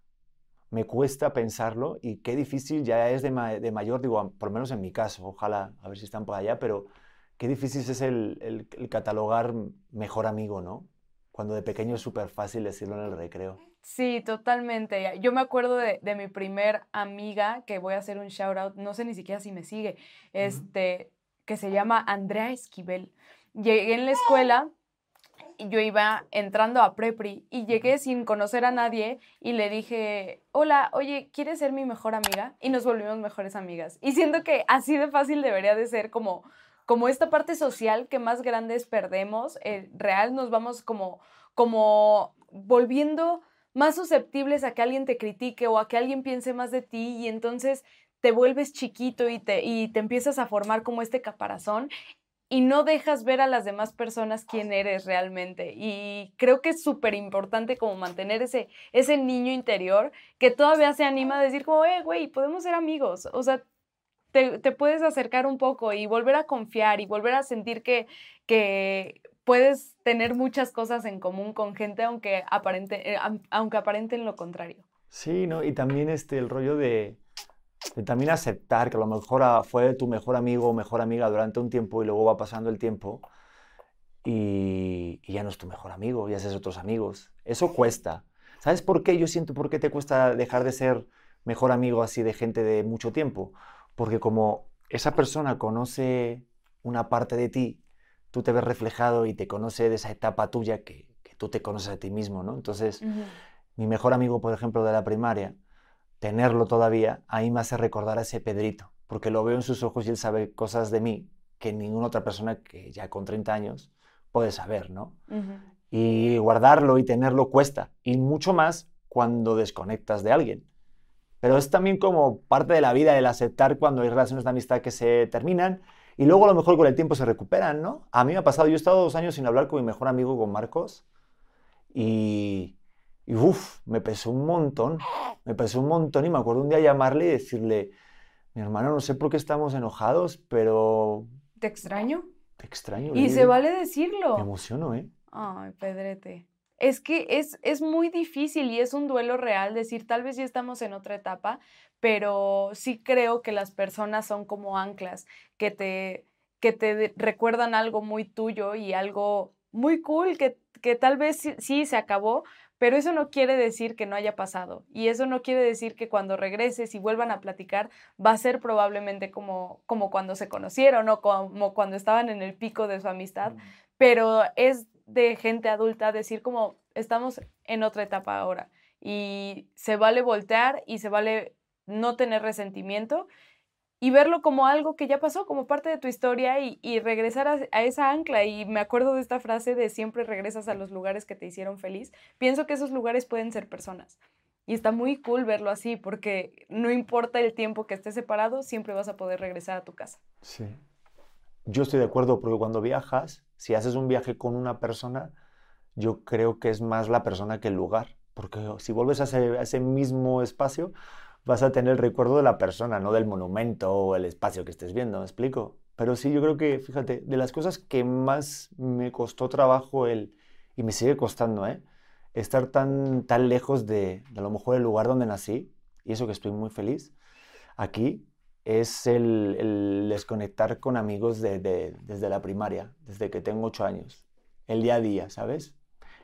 [SPEAKER 1] Me cuesta pensarlo y qué difícil ya es de, ma- de mayor, digo, por lo menos en mi caso, ojalá, a ver si están por allá, pero qué difícil es el, el- el catalogar mejor amigo, ¿no? Cuando de pequeño es súper fácil decirlo en el recreo.
[SPEAKER 2] Sí, totalmente. Yo me acuerdo de, de mi primer amiga, que voy a hacer un shout out, no sé ni siquiera si me sigue, este, que se llama Andrea Esquivel. Llegué en la escuela, y yo iba entrando a Prepri y llegué sin conocer a nadie y le dije, hola, oye, ¿quieres ser mi mejor amiga? Y nos volvimos mejores amigas. Y siento que así de fácil debería de ser como, como esta parte social que más grandes perdemos, eh, real nos vamos como, como volviendo más susceptibles a que alguien te critique o a que alguien piense más de ti y entonces te vuelves chiquito y te, y te empiezas a formar como este caparazón y no dejas ver a las demás personas quién eres realmente. Y creo que es súper importante como mantener ese, ese niño interior que todavía se anima a decir como, eh, güey, podemos ser amigos. O sea, te, te puedes acercar un poco y volver a confiar y volver a sentir que, que puedes tener muchas cosas en común con gente aunque, aparente, eh, aunque aparenten lo contrario.
[SPEAKER 1] Sí, ¿no? Y también este, el rollo de, de también aceptar que a lo mejor ah, fue tu mejor amigo o mejor amiga durante un tiempo y luego va pasando el tiempo y, y ya no es tu mejor amigo, ya haces otros amigos. Eso cuesta. ¿Sabes por qué? Yo siento por qué te cuesta dejar de ser mejor amigo así de gente de mucho tiempo. Porque como esa persona conoce una parte de ti, tú te ves reflejado y te conoce de esa etapa tuya que, que tú te conoces a ti mismo, ¿no? Entonces,
[SPEAKER 2] Ujú.
[SPEAKER 1] mi mejor amigo, por ejemplo, de la primaria, tenerlo todavía, ahí me hace recordar a ese Pedrito, porque lo veo en sus ojos y él sabe cosas de mí que ninguna otra persona que ya con 30 años puede saber, ¿no? Y guardarlo y tenerlo cuesta, y mucho más cuando desconectas de alguien. Pero es también como parte de la vida el aceptar cuando hay relaciones de amistad que se terminan y luego a lo mejor con el tiempo se recuperan, ¿no? A mí me ha pasado, yo he estado dos años sin hablar con mi mejor amigo, con Marcos, y, y uff, me pesó un montón, me pesó un montón y me acuerdo un día llamarle y decirle, mi hermano, no sé por qué estamos enojados, pero
[SPEAKER 2] ¿Te extraño?
[SPEAKER 1] te extraño.
[SPEAKER 2] Y se vale
[SPEAKER 1] Me
[SPEAKER 2] decirlo.
[SPEAKER 1] emociono, ¿eh?
[SPEAKER 2] Ay, Pedrete. Es que es, es muy difícil y es un duelo real decir, tal vez ya estamos en otra etapa, pero sí creo que las personas son como anclas que te, que te recuerdan algo muy tuyo y algo muy cool, que, que tal vez sí, sí se acabó, pero eso no quiere decir que no haya pasado. Y eso no quiere decir que cuando regreses y vuelvan a platicar va a ser probablemente como, como cuando se conocieron o como cuando estaban en el pico de su amistad pero es de gente adulta decir como estamos en otra etapa ahora y se vale voltear y se vale no tener resentimiento y verlo como algo que ya pasó, como parte de tu historia y, regresar a, esa ancla. Y me acuerdo de esta frase de siempre regresas a los lugares que te hicieron feliz. Pienso que esos lugares pueden ser personas. Y está muy cool verlo así, porque no importa el tiempo que estés separado, siempre vas a poder regresar a tu casa.
[SPEAKER 1] Sí. Yo estoy de acuerdo porque cuando viajas, si haces un viaje con una persona, yo creo que es más la persona que el lugar. Porque si vuelves a ese mismo espacio, vas a tener el recuerdo de la persona, no del monumento o el espacio que estés viendo, ¿me explico? Pero sí, yo creo que, fíjate, de las cosas que más me costó trabajo el, y me sigue costando, ¿eh? Estar tan, tan lejos de, de a lo mejor el lugar donde nací, y eso que estoy muy feliz, aquí, es el, el desconectar con amigos de- de- desde la primaria, desde que tengo ocho años. El día a día, ¿sabes?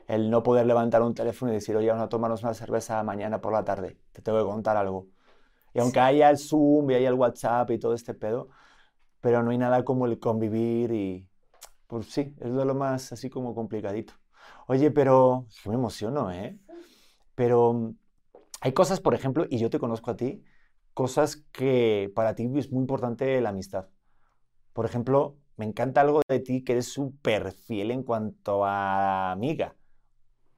[SPEAKER 1] El no poder levantar un teléfono y decir, oye, vamos a tomarnos una cerveza mañana por la tarde, te tengo que contar algo. Y aunque haya el Zoom y haya el WhatsApp y todo este pedo, pero no hay nada como el convivir y, pues sí, es de lo más así como complicadito. Oye, pero que me emociono, ¿eh? Pero hay cosas, por ejemplo, y yo te conozco a ti, cosas que para ti es muy importante la amistad. Por ejemplo, me encanta algo de ti que eres súper fiel en cuanto a amiga.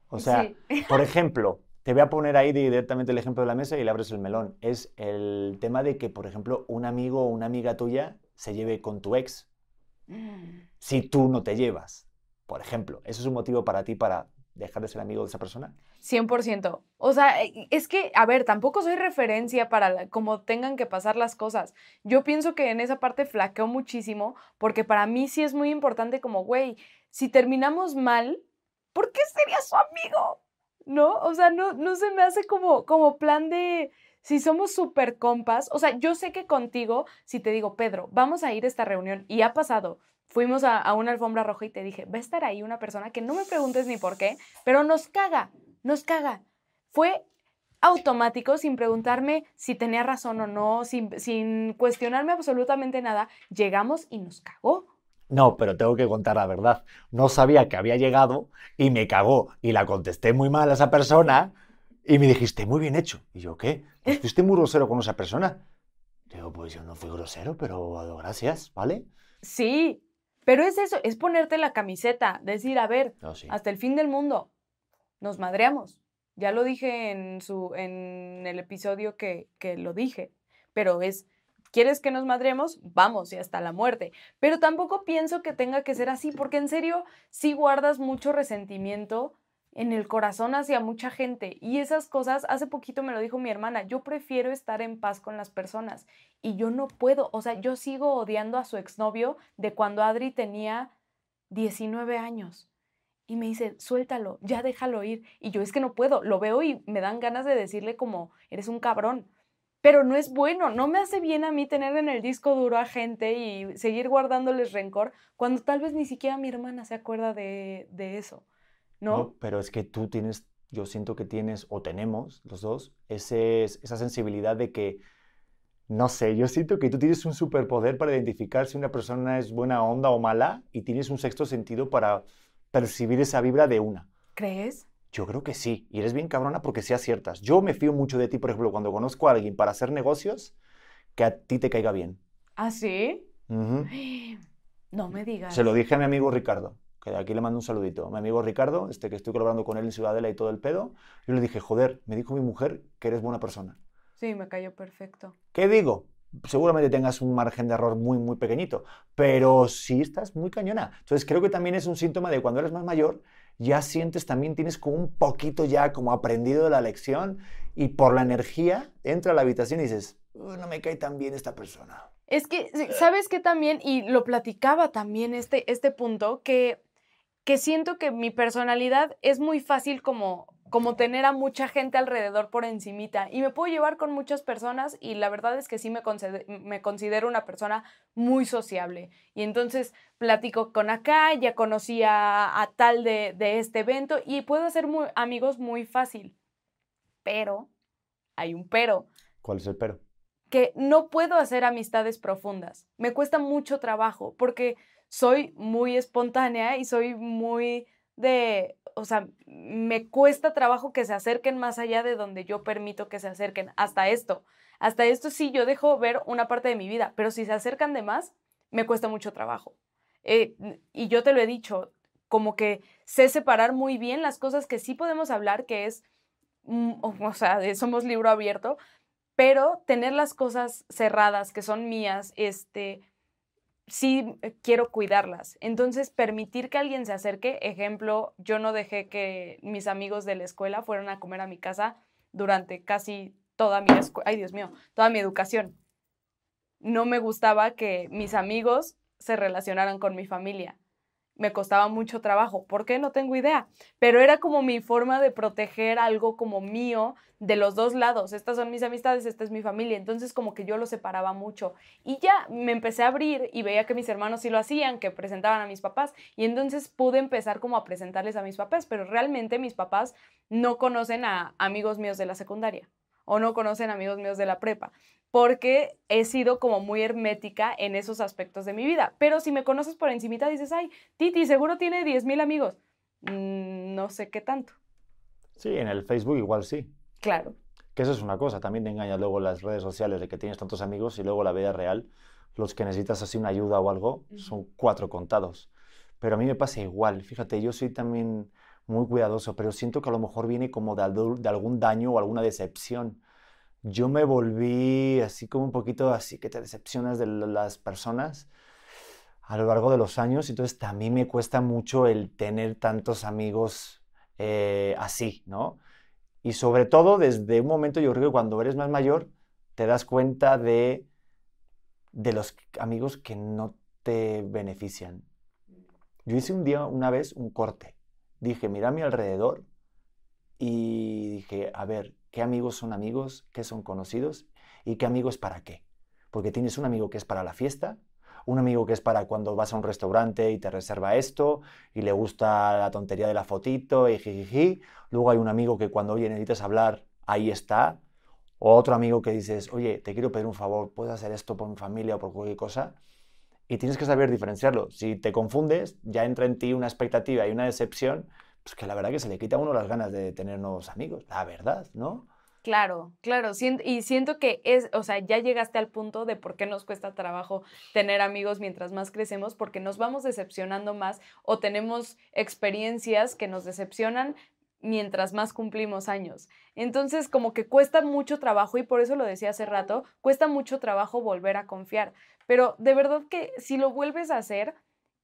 [SPEAKER 1] O sea,
[SPEAKER 2] Sí.
[SPEAKER 1] por ejemplo, te voy a poner ahí directamente el ejemplo de la mesa y le abres el melón. Es el tema de que, por ejemplo, un amigo o una amiga tuya se lleve con tu ex
[SPEAKER 2] Mm.
[SPEAKER 1] si tú no te llevas. Por ejemplo, ¿eso es un motivo para ti para dejar de ser amigo de esa persona?
[SPEAKER 2] 100%. O sea, e- es que, a ver, tampoco soy referencia para cómo tengan que pasar las cosas. Yo pienso que en esa parte flaqueo muchísimo porque para mí sí es muy importante como, güey, si terminamos mal, ¿por qué sería su amigo? ¿No? O sea, no, no se me hace como, como plan de, si somos súper compas, o sea, yo sé que contigo, si te digo, Pedro, vamos a ir a esta reunión y ha pasado. Fuimos a, a una alfombra roja y te dije, va a estar ahí una persona que no me preguntes ni por qué, pero nos caga, nos caga. Fue automático, sin preguntarme si tenía razón o no, sin, sin cuestionarme absolutamente nada. Llegamos y nos cagó.
[SPEAKER 1] No, pero tengo que contar la verdad. No sabía que había llegado y me cagó y la contesté muy mal a esa persona y me dijiste, muy bien hecho. Y yo, ¿qué? Pues fuiste muy grosero con esa persona. Digo, pues yo no fui grosero, pero gracias, ¿vale?
[SPEAKER 2] Sí, pero es eso, es ponerte la camiseta, decir, a ver,
[SPEAKER 1] No, sí.
[SPEAKER 2] hasta el fin del mundo, nos madreamos. Ya lo dije en, su, en el episodio que, que lo dije, pero es, ¿quieres que nos madremos? Vamos, y hasta la muerte. Pero tampoco pienso que tenga que ser así, porque en serio, sí guardas mucho resentimiento en el corazón hacia mucha gente. Y esas cosas, hace poquito me lo dijo mi hermana, yo prefiero estar en paz con las personas. Y yo no puedo, o sea, yo sigo odiando a su exnovio de cuando Adri tenía 19 años. Y me dice, suéltalo, ya déjalo ir. Y yo es que no puedo, lo veo y me dan ganas de decirle como, eres un cabrón. Pero no es bueno, no me hace bien a mí tener en el disco duro a gente y seguir guardándoles rencor cuando tal vez ni siquiera mi hermana se acuerda de, eso, ¿no?
[SPEAKER 1] Pero es que tú tienes, yo siento que tienes, o tenemos los dos, ese, esa sensibilidad de que, no sé, yo siento que tú tienes un superpoder para identificar si una persona es buena onda o mala y tienes un sexto sentido para percibir esa vibra de una.
[SPEAKER 2] ¿Crees?
[SPEAKER 1] Yo creo que sí. Y eres bien cabrona porque sí aciertas. Yo me fío mucho de ti, por ejemplo, cuando conozco a alguien para hacer negocios, que a ti te caiga bien.
[SPEAKER 2] ¿Ah, sí? No me digas.
[SPEAKER 1] Se lo dije a mi amigo Ricardo, que aquí le mando un saludito. Mi amigo Ricardo, este que estoy colaborando con él en Ciudadela y todo el pedo, yo le dije, joder, me dijo mi mujer que eres buena persona.
[SPEAKER 2] Sí, me cayó perfecto.
[SPEAKER 1] ¿Qué digo? Seguramente tengas un margen de error muy, muy pequeñito, pero sí estás muy cañona. Entonces creo que también es un síntoma de cuando eres más mayor, ya sientes también, tienes como un poquito ya como aprendido de la lección y por la energía entra a la habitación y dices, no me cae tan bien esta persona.
[SPEAKER 2] Es que, ¿sabes qué también? Y lo platicaba también este, este punto, que, que siento que mi personalidad es muy fácil como como tener a mucha gente alrededor por encimita y me puedo llevar con muchas personas y la verdad es que sí me, me considero una persona muy sociable y entonces platico con acá, ya conocí a, tal de, este evento y puedo hacer amigos muy fácil, pero hay un pero.
[SPEAKER 1] ¿Cuál es el pero?
[SPEAKER 2] Que no puedo hacer amistades profundas, me cuesta mucho trabajo porque soy muy espontánea y soy muy de, o sea, me cuesta trabajo que se acerquen más allá de donde yo permito que se acerquen, hasta esto. Hasta esto sí, yo dejo ver una parte de mi vida, pero si se acercan de más, me cuesta mucho trabajo. Eh, y yo te lo he dicho, como que sé separar muy bien las cosas que sí podemos hablar, que es, mm, o sea, somos libro abierto, pero tener las cosas cerradas, que son mías, este, sí eh, quiero cuidarlas. Entonces, permitir que alguien se acerque, ejemplo, yo no dejé que mis amigos de la escuela fueran a comer a mi casa durante casi toda mi, ay Dios mío, toda mi educación. No me gustaba que mis amigos se relacionaran con mi familia me costaba mucho trabajo. ¿Por qué? No tengo idea. Pero era como mi forma de proteger algo como mío de los dos lados. Estas son mis amistades, esta es mi familia. Entonces como que yo lo separaba mucho. Y ya me empecé a abrir y veía que mis hermanos sí lo hacían, que presentaban a mis papás. Y entonces pude empezar como a presentarles a mis papás. Pero realmente mis papás no conocen a amigos míos de la secundaria o no conocen amigos míos de la prepa porque he sido como muy hermética en esos aspectos de mi vida. Pero si me conoces por encimita, dices, ay, Titi, seguro tiene 10.000 amigos. Mm, no sé qué tanto.
[SPEAKER 1] Sí, en el Facebook igual sí.
[SPEAKER 2] Claro.
[SPEAKER 1] Que eso es una cosa, también te engaña luego las redes sociales de que tienes tantos amigos y luego la vida real, los que necesitas así una ayuda o algo, son cuatro contados. Pero a mí me pasa igual, fíjate, yo soy también muy cuidadoso, pero siento que a lo mejor viene como de, algún daño o alguna decepción yo me volví así como un poquito así que te decepcionas de las personas a lo largo de los años, entonces también me cuesta mucho el tener tantos amigos eh, así, ¿no? Y sobre todo desde un momento, yo creo que cuando eres más mayor, te das cuenta de, de los amigos que no te benefician. Yo hice un día, una vez, un corte. Dije, mira a mi alrededor y dije, a ver, qué amigos son amigos, qué son conocidos y qué amigos para qué. Porque tienes un amigo que es para la fiesta, un amigo que es para cuando vas a un restaurante y te reserva esto y le gusta la tontería de la fotito y jijiji. Luego hay un amigo que cuando, oye, necesitas hablar, ahí está. O otro amigo que dices, oye, te quiero pedir un favor, ¿puedes hacer esto por mi familia o por cualquier cosa? Y tienes que saber diferenciarlo. Si te confundes, ya entra en ti una expectativa y una decepción pues que la verdad que se le quita a uno las ganas de tener nuevos amigos, la verdad, ¿no?
[SPEAKER 2] Claro, claro, y siento que es, o sea, ya llegaste al punto de por qué nos cuesta trabajo tener amigos mientras más crecemos, porque nos vamos decepcionando más o tenemos experiencias que nos decepcionan mientras más cumplimos años. Entonces, como que cuesta mucho trabajo, y por eso lo decía hace rato, cuesta mucho trabajo volver a confiar. Pero de verdad que si lo vuelves a hacer,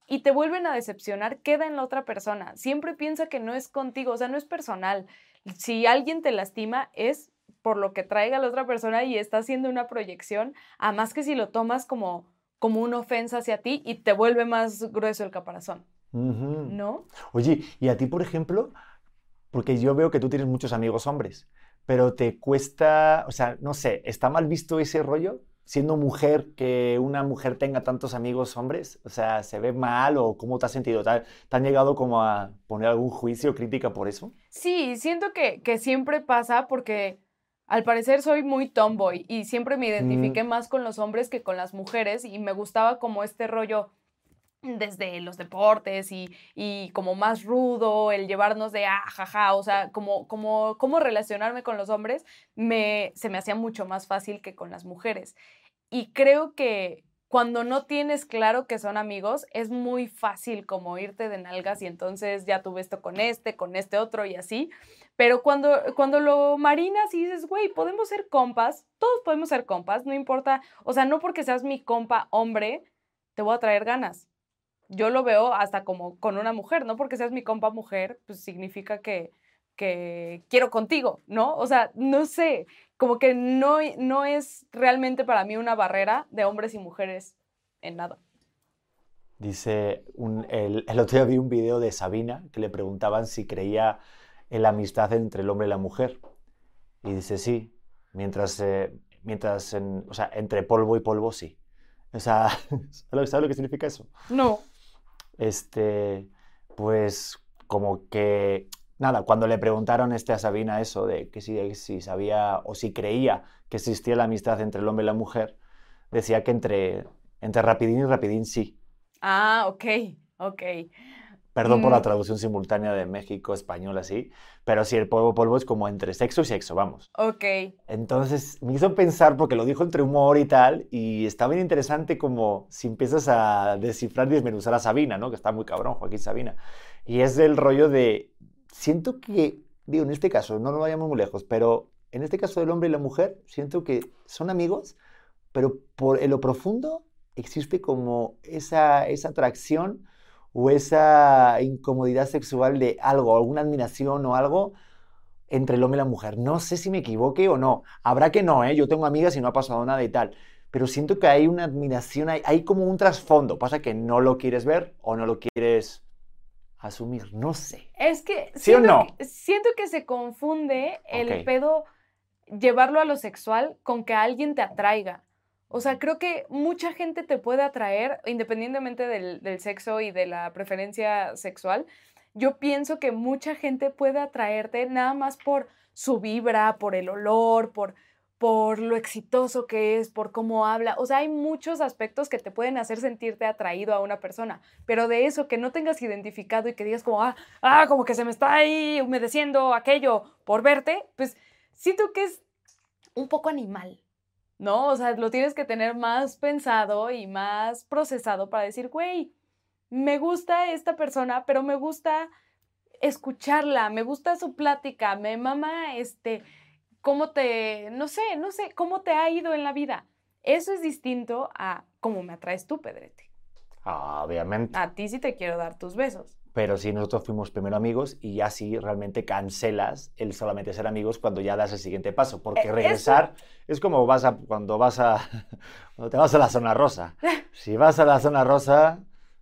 [SPEAKER 2] y te vuelven a decepcionar, queda en la otra persona. Siempre piensa que no es contigo, o sea, no es personal. Si alguien te lastima, es por lo que traiga la otra persona y está haciendo una proyección, a más que si lo tomas como, como una ofensa hacia ti y te vuelve más grueso el caparazón. ¿No?
[SPEAKER 1] Oye, y a ti, por ejemplo, porque yo veo que tú tienes muchos amigos hombres, pero te cuesta, o sea, no sé, ¿está mal visto ese rollo? Siendo mujer, que una mujer tenga tantos amigos hombres, o sea, ¿se ve mal o cómo te has sentido? ¿Te, han llegado como a poner algún juicio o crítica por eso?
[SPEAKER 2] Sí, siento que, que siempre pasa porque al parecer soy muy tomboy y siempre me identifiqué más con los hombres que con las mujeres y me gustaba como este rollo desde los deportes y, como más rudo, el llevarnos de ah, jaja, o sea, como, como, cómo relacionarme con los hombres, me, se me hacía mucho más fácil que con las mujeres. Y creo que cuando no tienes claro que son amigos, es muy fácil como irte de nalgas y entonces ya tuve esto con este, con este otro y así. Pero cuando, cuando lo marinas y dices, güey, podemos ser compas, todos podemos ser compas, no importa, o sea, no porque seas mi compa hombre, te voy a traer ganas yo lo veo hasta como con una mujer, no porque seas mi compa mujer, pues significa que, que quiero contigo, ¿no? O sea, no sé, como que no, no es realmente para mí una barrera de hombres y mujeres en nada.
[SPEAKER 1] Dice, el, el, otro día vi un video de Sabina que le preguntaban si creía en la amistad entre el hombre y la mujer. Y dice, sí, mientras, eh, mientras o sea, entre polvo y polvo, sí. O sea, ¿sabes lo que significa eso?
[SPEAKER 2] No
[SPEAKER 1] este, pues como que, nada, cuando le preguntaron este a Sabina eso de que si, si sabía o si creía que existía la amistad entre el hombre y la mujer, decía que entre, entre rapidín y rapidín sí.
[SPEAKER 2] Ah, ok, ok.
[SPEAKER 1] Perdón por la mm. traducción simultánea de México, español, así. Pero sí, el polvo polvo es como entre sexo y sexo, vamos.
[SPEAKER 2] Ok.
[SPEAKER 1] Entonces me hizo pensar, porque lo dijo entre humor y tal, y está bien interesante como si empiezas a descifrar y desmenuzar a Sabina, ¿no? Que está muy cabrón, Joaquín Sabina. Y es del rollo de. Siento que, digo, en este caso, no nos vayamos muy lejos, pero en este caso del hombre y la mujer, siento que son amigos, pero por en lo profundo existe como esa, esa atracción o esa incomodidad sexual de algo, alguna admiración o algo entre el hombre y la mujer. No sé si me equivoque o no. Habrá que no, ¿eh? Yo tengo amigas y no ha pasado nada y tal. Pero siento que hay una admiración, hay, hay como un trasfondo. Pasa que no lo quieres ver o no lo quieres asumir. No sé.
[SPEAKER 2] Es que.
[SPEAKER 1] ¿Sí siento, o no?
[SPEAKER 2] Que, siento que se confunde el pedo llevarlo a lo sexual con que alguien te atraiga. O sea, creo que mucha gente te puede atraer, independientemente del, sexo y de la preferencia sexual. Yo pienso que mucha gente puede atraerte nada más por su vibra, por el olor, por, por lo exitoso que es, por cómo habla. O sea, hay muchos aspectos que te pueden hacer sentirte atraído a una persona, pero de eso que no tengas identificado y que digas como, ah, ah, como que se me está ahí humedeciendo aquello por verte, pues siento que es un poco animal. ¿No? O sea, lo tienes que tener más pensado y más procesado para decir, güey, me gusta esta persona, pero me gusta escucharla, me gusta su plática, me mama, este, cómo te, no sé, no sé, cómo te ha ido en la vida. Eso es distinto a cómo me atraes tú, Pedrete.
[SPEAKER 1] Ah, obviamente.
[SPEAKER 2] A ti sí te quiero dar tus besos
[SPEAKER 1] pero sí nosotros fuimos primero amigos y ya sí realmente cancelas el solamente ser amigos cuando ya das el siguiente paso, porque eh, regresar es como vas a, cuando vas a cuando te vas a la zona rosa. Si vas a la zona rosa,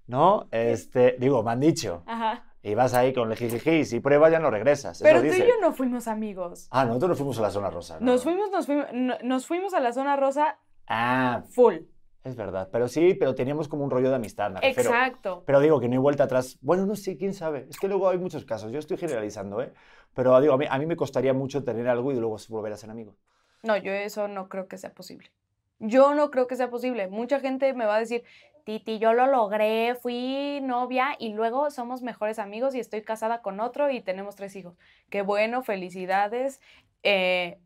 [SPEAKER 1] ¿no? Este, digo, me han dicho. Ajá. Y vas ahí con el jijiji, si pruebas ya no regresas.
[SPEAKER 2] Pero tú y yo no fuimos amigos.
[SPEAKER 1] Ah, nosotros nos fuimos a la zona rosa.
[SPEAKER 2] Nos fuimos, nos fuimos, nos fuimos a la zona rosa.
[SPEAKER 1] Ah.
[SPEAKER 2] Full.
[SPEAKER 1] Es verdad, pero sí, pero teníamos como un rollo de amistad,
[SPEAKER 2] Exacto.
[SPEAKER 1] Pero digo que no hay vuelta atrás. Bueno, no sé, quién sabe. Es que luego hay muchos casos. Yo estoy generalizando, ¿eh? Pero digo, a mí, a mí me costaría mucho tener algo y luego volver a ser amigo.
[SPEAKER 2] No, yo eso no creo que sea posible. Yo no creo que sea posible. Mucha gente me va a decir, Titi, yo lo logré, fui novia y luego somos mejores amigos y estoy casada con otro y tenemos tres hijos. Qué bueno, felicidades. Eh,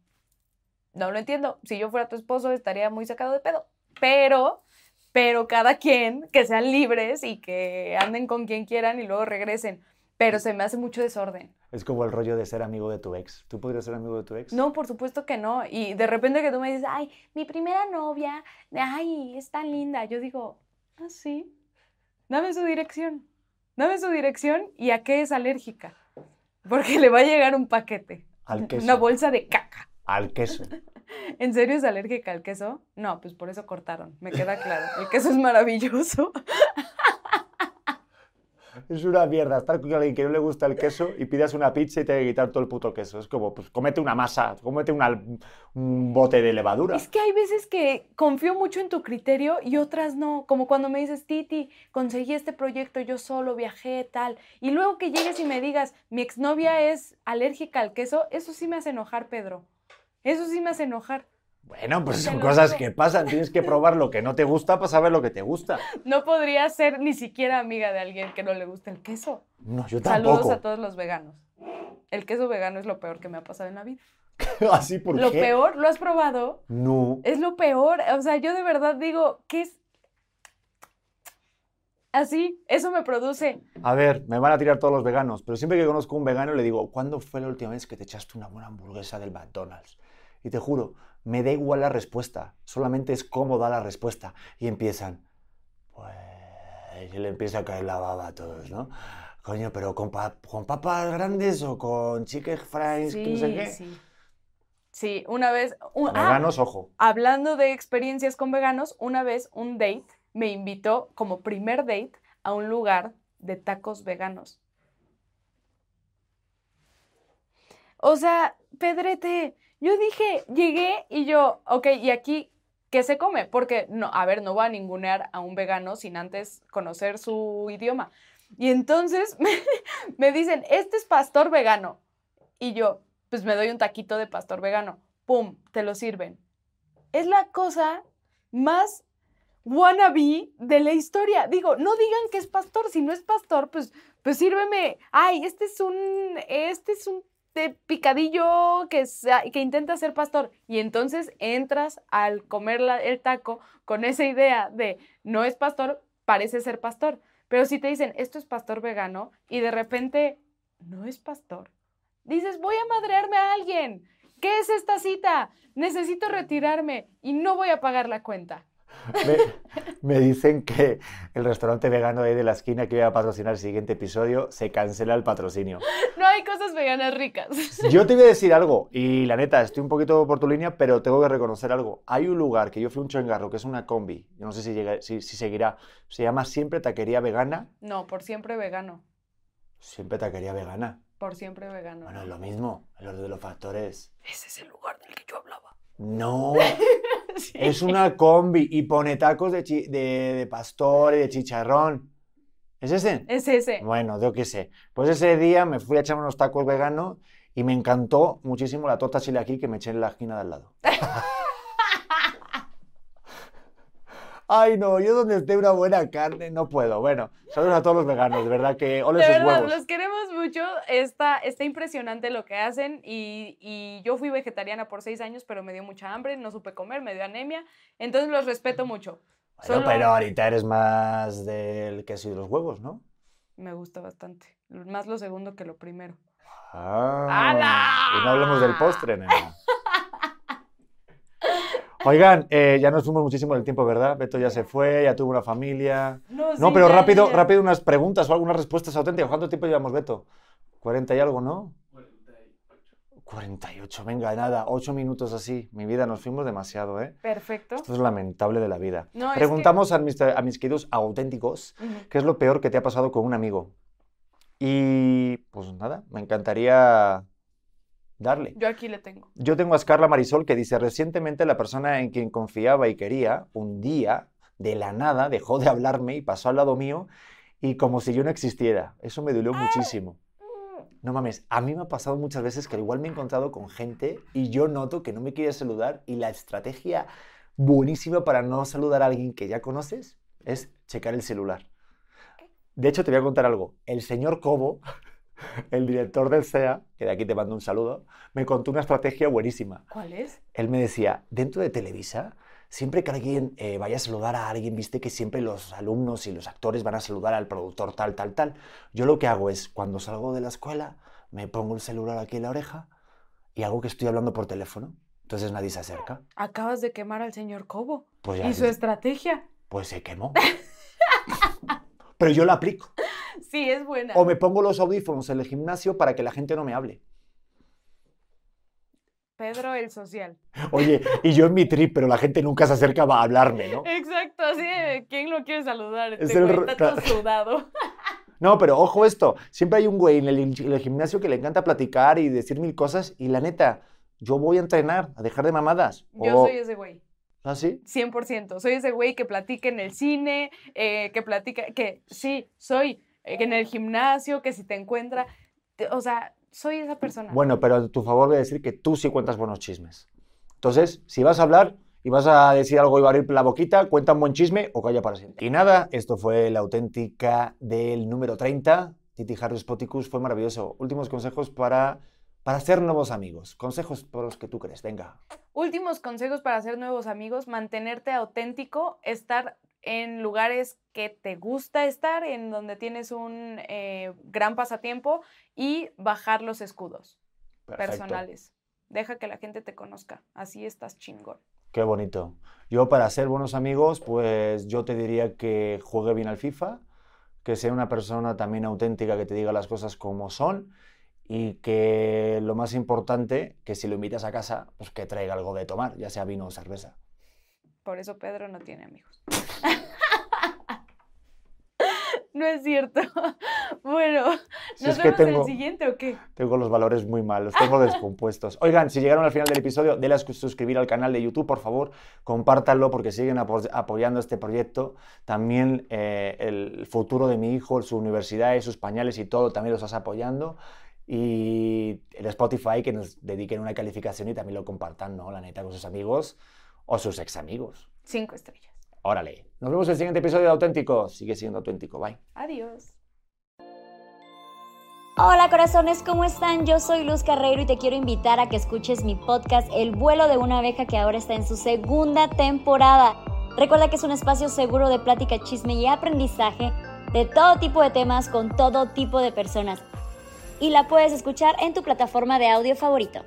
[SPEAKER 2] no lo entiendo. Si yo fuera tu esposo estaría muy sacado de pedo pero, pero cada quien que sean libres y que anden con quien quieran y luego regresen. Pero se me hace mucho desorden.
[SPEAKER 1] Es como el rollo de ser amigo de tu ex. ¿Tú podrías ser amigo de tu ex?
[SPEAKER 2] No, por supuesto que no. Y de repente que tú me dices, ay, mi primera novia, ay, es tan linda. Yo digo, ah, sí. Dame su dirección. Dame su dirección y a qué es alérgica. Porque le va a llegar un paquete.
[SPEAKER 1] Al queso.
[SPEAKER 2] Una bolsa de caca.
[SPEAKER 1] Al queso.
[SPEAKER 2] ¿En serio es alérgica al queso? No, pues por eso cortaron, me queda claro. El queso es maravilloso.
[SPEAKER 1] Es una mierda estar con alguien que no le gusta el queso y pidas una pizza y te hay que quitar todo el puto queso. Es como, pues cómete una masa, cómete una- un bote de levadura.
[SPEAKER 2] Es que hay veces que confío mucho en tu criterio y otras no. Como cuando me dices, Titi, conseguí este proyecto yo solo, viajé, tal. Y luego que llegues y me digas, mi exnovia es alérgica al queso, eso sí me hace enojar, Pedro. Eso sí me hace enojar.
[SPEAKER 1] Bueno, pues son
[SPEAKER 2] lo
[SPEAKER 1] cosas que pasan. Tienes que probar lo que no te gusta para saber lo que te gusta.
[SPEAKER 2] No podría ser ni siquiera amiga de alguien que no le guste el queso.
[SPEAKER 1] No, yo
[SPEAKER 2] Saludos
[SPEAKER 1] tampoco.
[SPEAKER 2] a todos los veganos. El queso vegano es lo peor que me ha pasado en la vida.
[SPEAKER 1] Así, ¿por
[SPEAKER 2] Lo
[SPEAKER 1] qué?
[SPEAKER 2] peor, ¿lo has probado?
[SPEAKER 1] No.
[SPEAKER 2] Es lo peor. O sea, yo de verdad digo, ¿qué es? Así, eso me produce.
[SPEAKER 1] A ver, me van a tirar todos los veganos, pero siempre que conozco a un vegano le digo, ¿cuándo fue la última vez que te echaste una buena hamburguesa del McDonald's? Y te juro, me da igual la respuesta, solamente es cómo da la respuesta. Y empiezan, pues, y le empieza a caer la baba a todos, ¿no? Coño, pero con, pa- con papas grandes o con chicken fries, que no sé qué.
[SPEAKER 2] sí. Sí, una vez. un- ah,
[SPEAKER 1] Veganos, ojo.
[SPEAKER 2] hablando de experiencias con veganos, una vez un date me invitó como primer date a un lugar de tacos veganos. O sea, Pedrete, yo dije, llegué y yo, ok, ¿y aquí qué se come? Porque, no, a ver, no voy a ningunear a un vegano sin antes conocer su idioma. Y entonces me, me dicen, este es pastor vegano. Y yo, pues me doy un taquito de pastor vegano. ¡Pum! Te lo sirven. Es la cosa más wannabe de la historia. Digo, no digan que es pastor. Si no es pastor, pues, pues sírveme. Ay, este es un, este es un de picadillo que, que intenta ser pastor. Y entonces entras al comer el taco con esa idea de no es pastor, parece ser pastor. Pero si te dicen, esto es pastor vegano, y de repente no es pastor, dices, voy a madrearme a alguien. ¿Qué es esta cita? Necesito retirarme y no voy a pagar la cuenta.
[SPEAKER 1] Me, me dicen que el restaurante vegano ahí de la esquina que iba a patrocinar el siguiente episodio se cancela el patrocinio.
[SPEAKER 2] No hay cosas veganas ricas.
[SPEAKER 1] Yo te voy a decir algo, y la neta, estoy un poquito por tu línea, pero tengo que reconocer algo. Hay un lugar que yo fui un chongarro, que es una combi, yo no sé si, llega- si, si seguirá, se llama Siempre Taquería Vegana.
[SPEAKER 2] No, por siempre vegano.
[SPEAKER 1] Siempre Taquería Vegana.
[SPEAKER 2] Por siempre vegano.
[SPEAKER 1] Bueno, es lo mismo, el orden de los factores.
[SPEAKER 2] Ese es el lugar del que yo hablaba.
[SPEAKER 1] No,
[SPEAKER 2] Sí.
[SPEAKER 1] es una combi y pone tacos de, chi- de, de pastor y de chicharrón. ¿Es ese?
[SPEAKER 2] Es ese.
[SPEAKER 1] Bueno, yo qué sé. Pues ese día me fui a echarme unos tacos veganos y me encantó muchísimo la torta chile aquí que me eché en la esquina de al lado. Ay, no, yo donde esté una buena carne no puedo. Bueno, saludos a todos los veganos, de verdad que ole
[SPEAKER 2] De
[SPEAKER 1] sus
[SPEAKER 2] verdad,
[SPEAKER 1] huevos.
[SPEAKER 2] los queremos mucho. Está, está impresionante lo que hacen. Y, y yo fui vegetariana por seis años, pero me dio mucha hambre, no supe comer, me dio anemia. Entonces los respeto mucho.
[SPEAKER 1] Bueno,
[SPEAKER 2] Solo-
[SPEAKER 1] pero ahorita eres más del queso y de los huevos, ¿no?
[SPEAKER 2] Me gusta bastante. Más lo segundo que lo primero.
[SPEAKER 1] Ah,
[SPEAKER 2] ¡Hala!
[SPEAKER 1] y no hablamos del postre, nena. Oigan, eh, ya nos fuimos muchísimo del tiempo, ¿verdad? Beto ya se fue, ya tuvo una familia.
[SPEAKER 2] No,
[SPEAKER 1] No, pero rápido, rápido unas preguntas o algunas respuestas auténticas. ¿Cuánto tiempo llevamos, Beto? 40 y algo, ¿no? 48, venga, nada, 8 minutos así. Mi vida, nos fuimos demasiado, ¿eh?
[SPEAKER 2] Perfecto.
[SPEAKER 1] Esto es lamentable de la vida.
[SPEAKER 2] No, es que-
[SPEAKER 1] Preguntamos a, mis, a mis queridos auténticos
[SPEAKER 2] Ujú.
[SPEAKER 1] qué es lo peor que te ha pasado con un amigo. Y pues nada, me encantaría darle.
[SPEAKER 2] Yo aquí le tengo.
[SPEAKER 1] Yo tengo a Scarla Marisol que dice, recientemente la persona en quien confiaba y quería, un día, de la nada, dejó de hablarme y pasó al lado mío y como si yo no existiera. Eso me dolió muchísimo. No mames, a mí me ha pasado muchas veces que igual me he encontrado con gente y yo noto que no me quiere saludar y la estrategia buenísima para no saludar a alguien que ya conoces es checar el celular. De hecho, te voy a contar algo. El señor Cobo, el director del SEA, que de aquí te mando un saludo, me contó una estrategia buenísima.
[SPEAKER 2] ¿Cuál es?
[SPEAKER 1] Él me decía, dentro de Televisa, siempre que alguien eh, vaya a saludar a alguien, viste que siempre los alumnos y los actores van a saludar al productor tal, tal, tal. Yo lo que hago es, cuando salgo de la escuela, me pongo el celular aquí en la oreja y hago que estoy hablando por teléfono. Entonces nadie se acerca.
[SPEAKER 2] Acabas de quemar al señor Cobo.
[SPEAKER 1] Pues ya
[SPEAKER 2] ¿Y su estrategia?
[SPEAKER 1] pues se quemó. Pero yo la aplico.
[SPEAKER 2] Sí, es buena.
[SPEAKER 1] O me pongo los audífonos en el gimnasio para que la gente no me hable.
[SPEAKER 2] Pedro el social.
[SPEAKER 1] Oye, y yo en mi trip, pero la gente nunca se acerca a hablarme, ¿no?
[SPEAKER 2] Exacto, así de, ¿quién lo quiere saludar?
[SPEAKER 1] Es
[SPEAKER 2] Este
[SPEAKER 1] el
[SPEAKER 2] todo sudado.
[SPEAKER 1] No, pero ojo esto, siempre hay un güey en el, en el gimnasio que le encanta platicar y decir mil cosas y la neta, yo voy a entrenar, a dejar de mamadas.
[SPEAKER 2] Yo
[SPEAKER 1] O-
[SPEAKER 2] soy ese güey.
[SPEAKER 1] ¿Ah, sí?
[SPEAKER 2] 100%. Soy ese güey que platica en el cine, eh, que platica, que sí, soy en el gimnasio, que si te encuentra, te- o sea, soy esa persona.
[SPEAKER 1] Bueno, pero a tu favor voy a decir que tú sí cuentas buenos chismes. Entonces, si vas a hablar y vas a decir algo y va a abrir la boquita, cuenta un buen chisme o calla para siempre. Y nada, esto fue la auténtica del número 30. Titi Harris Poticus fue maravilloso. Últimos consejos para, para hacer nuevos amigos. Consejos por los que tú crees. Venga.
[SPEAKER 2] Últimos consejos para hacer nuevos amigos, mantenerte auténtico, estar en lugares que te gusta estar, en donde tienes un eh, gran pasatiempo y bajar los escudos
[SPEAKER 1] Perfecto.
[SPEAKER 2] personales. Deja que la gente te conozca, así estás chingón.
[SPEAKER 1] Qué bonito. Yo para ser buenos amigos, pues yo te diría que juegue bien al FIFA, que sea una persona también auténtica, que te diga las cosas como son y que lo más importante, que si lo invitas a casa, pues que traiga algo de tomar, ya sea vino o cerveza.
[SPEAKER 2] Por eso Pedro no tiene amigos. no es cierto. Bueno,
[SPEAKER 1] Si
[SPEAKER 2] ¿nos
[SPEAKER 1] que
[SPEAKER 2] vemos en el siguiente o qué?
[SPEAKER 1] Tengo los valores muy malos, tengo descompuestos. Oigan, si llegaron al final del episodio, denle a suscribir al canal de YouTube, por favor, compártanlo porque siguen apo- apoyando este proyecto. También eh, el futuro de mi hijo, su universidad sus pañales y todo, también lo estás apoyando. Y el Spotify, que nos dediquen una calificación y también lo compartan, ¿no? La neta, con sus amigos o sus ex amigos.
[SPEAKER 2] Cinco estrellas.
[SPEAKER 1] Órale. Nos vemos en el siguiente episodio de Auténtico. Sigue siendo auténtico. Bye.
[SPEAKER 2] Adiós.
[SPEAKER 3] Hola corazones, ¿cómo están? Yo soy Luz Carreiro y te quiero invitar a que escuches mi podcast El vuelo de una abeja que ahora está en su segunda temporada. Recuerda que es un espacio seguro de plática, chisme y aprendizaje de todo tipo de temas con todo tipo de personas. Y la puedes escuchar en tu plataforma de audio favorito.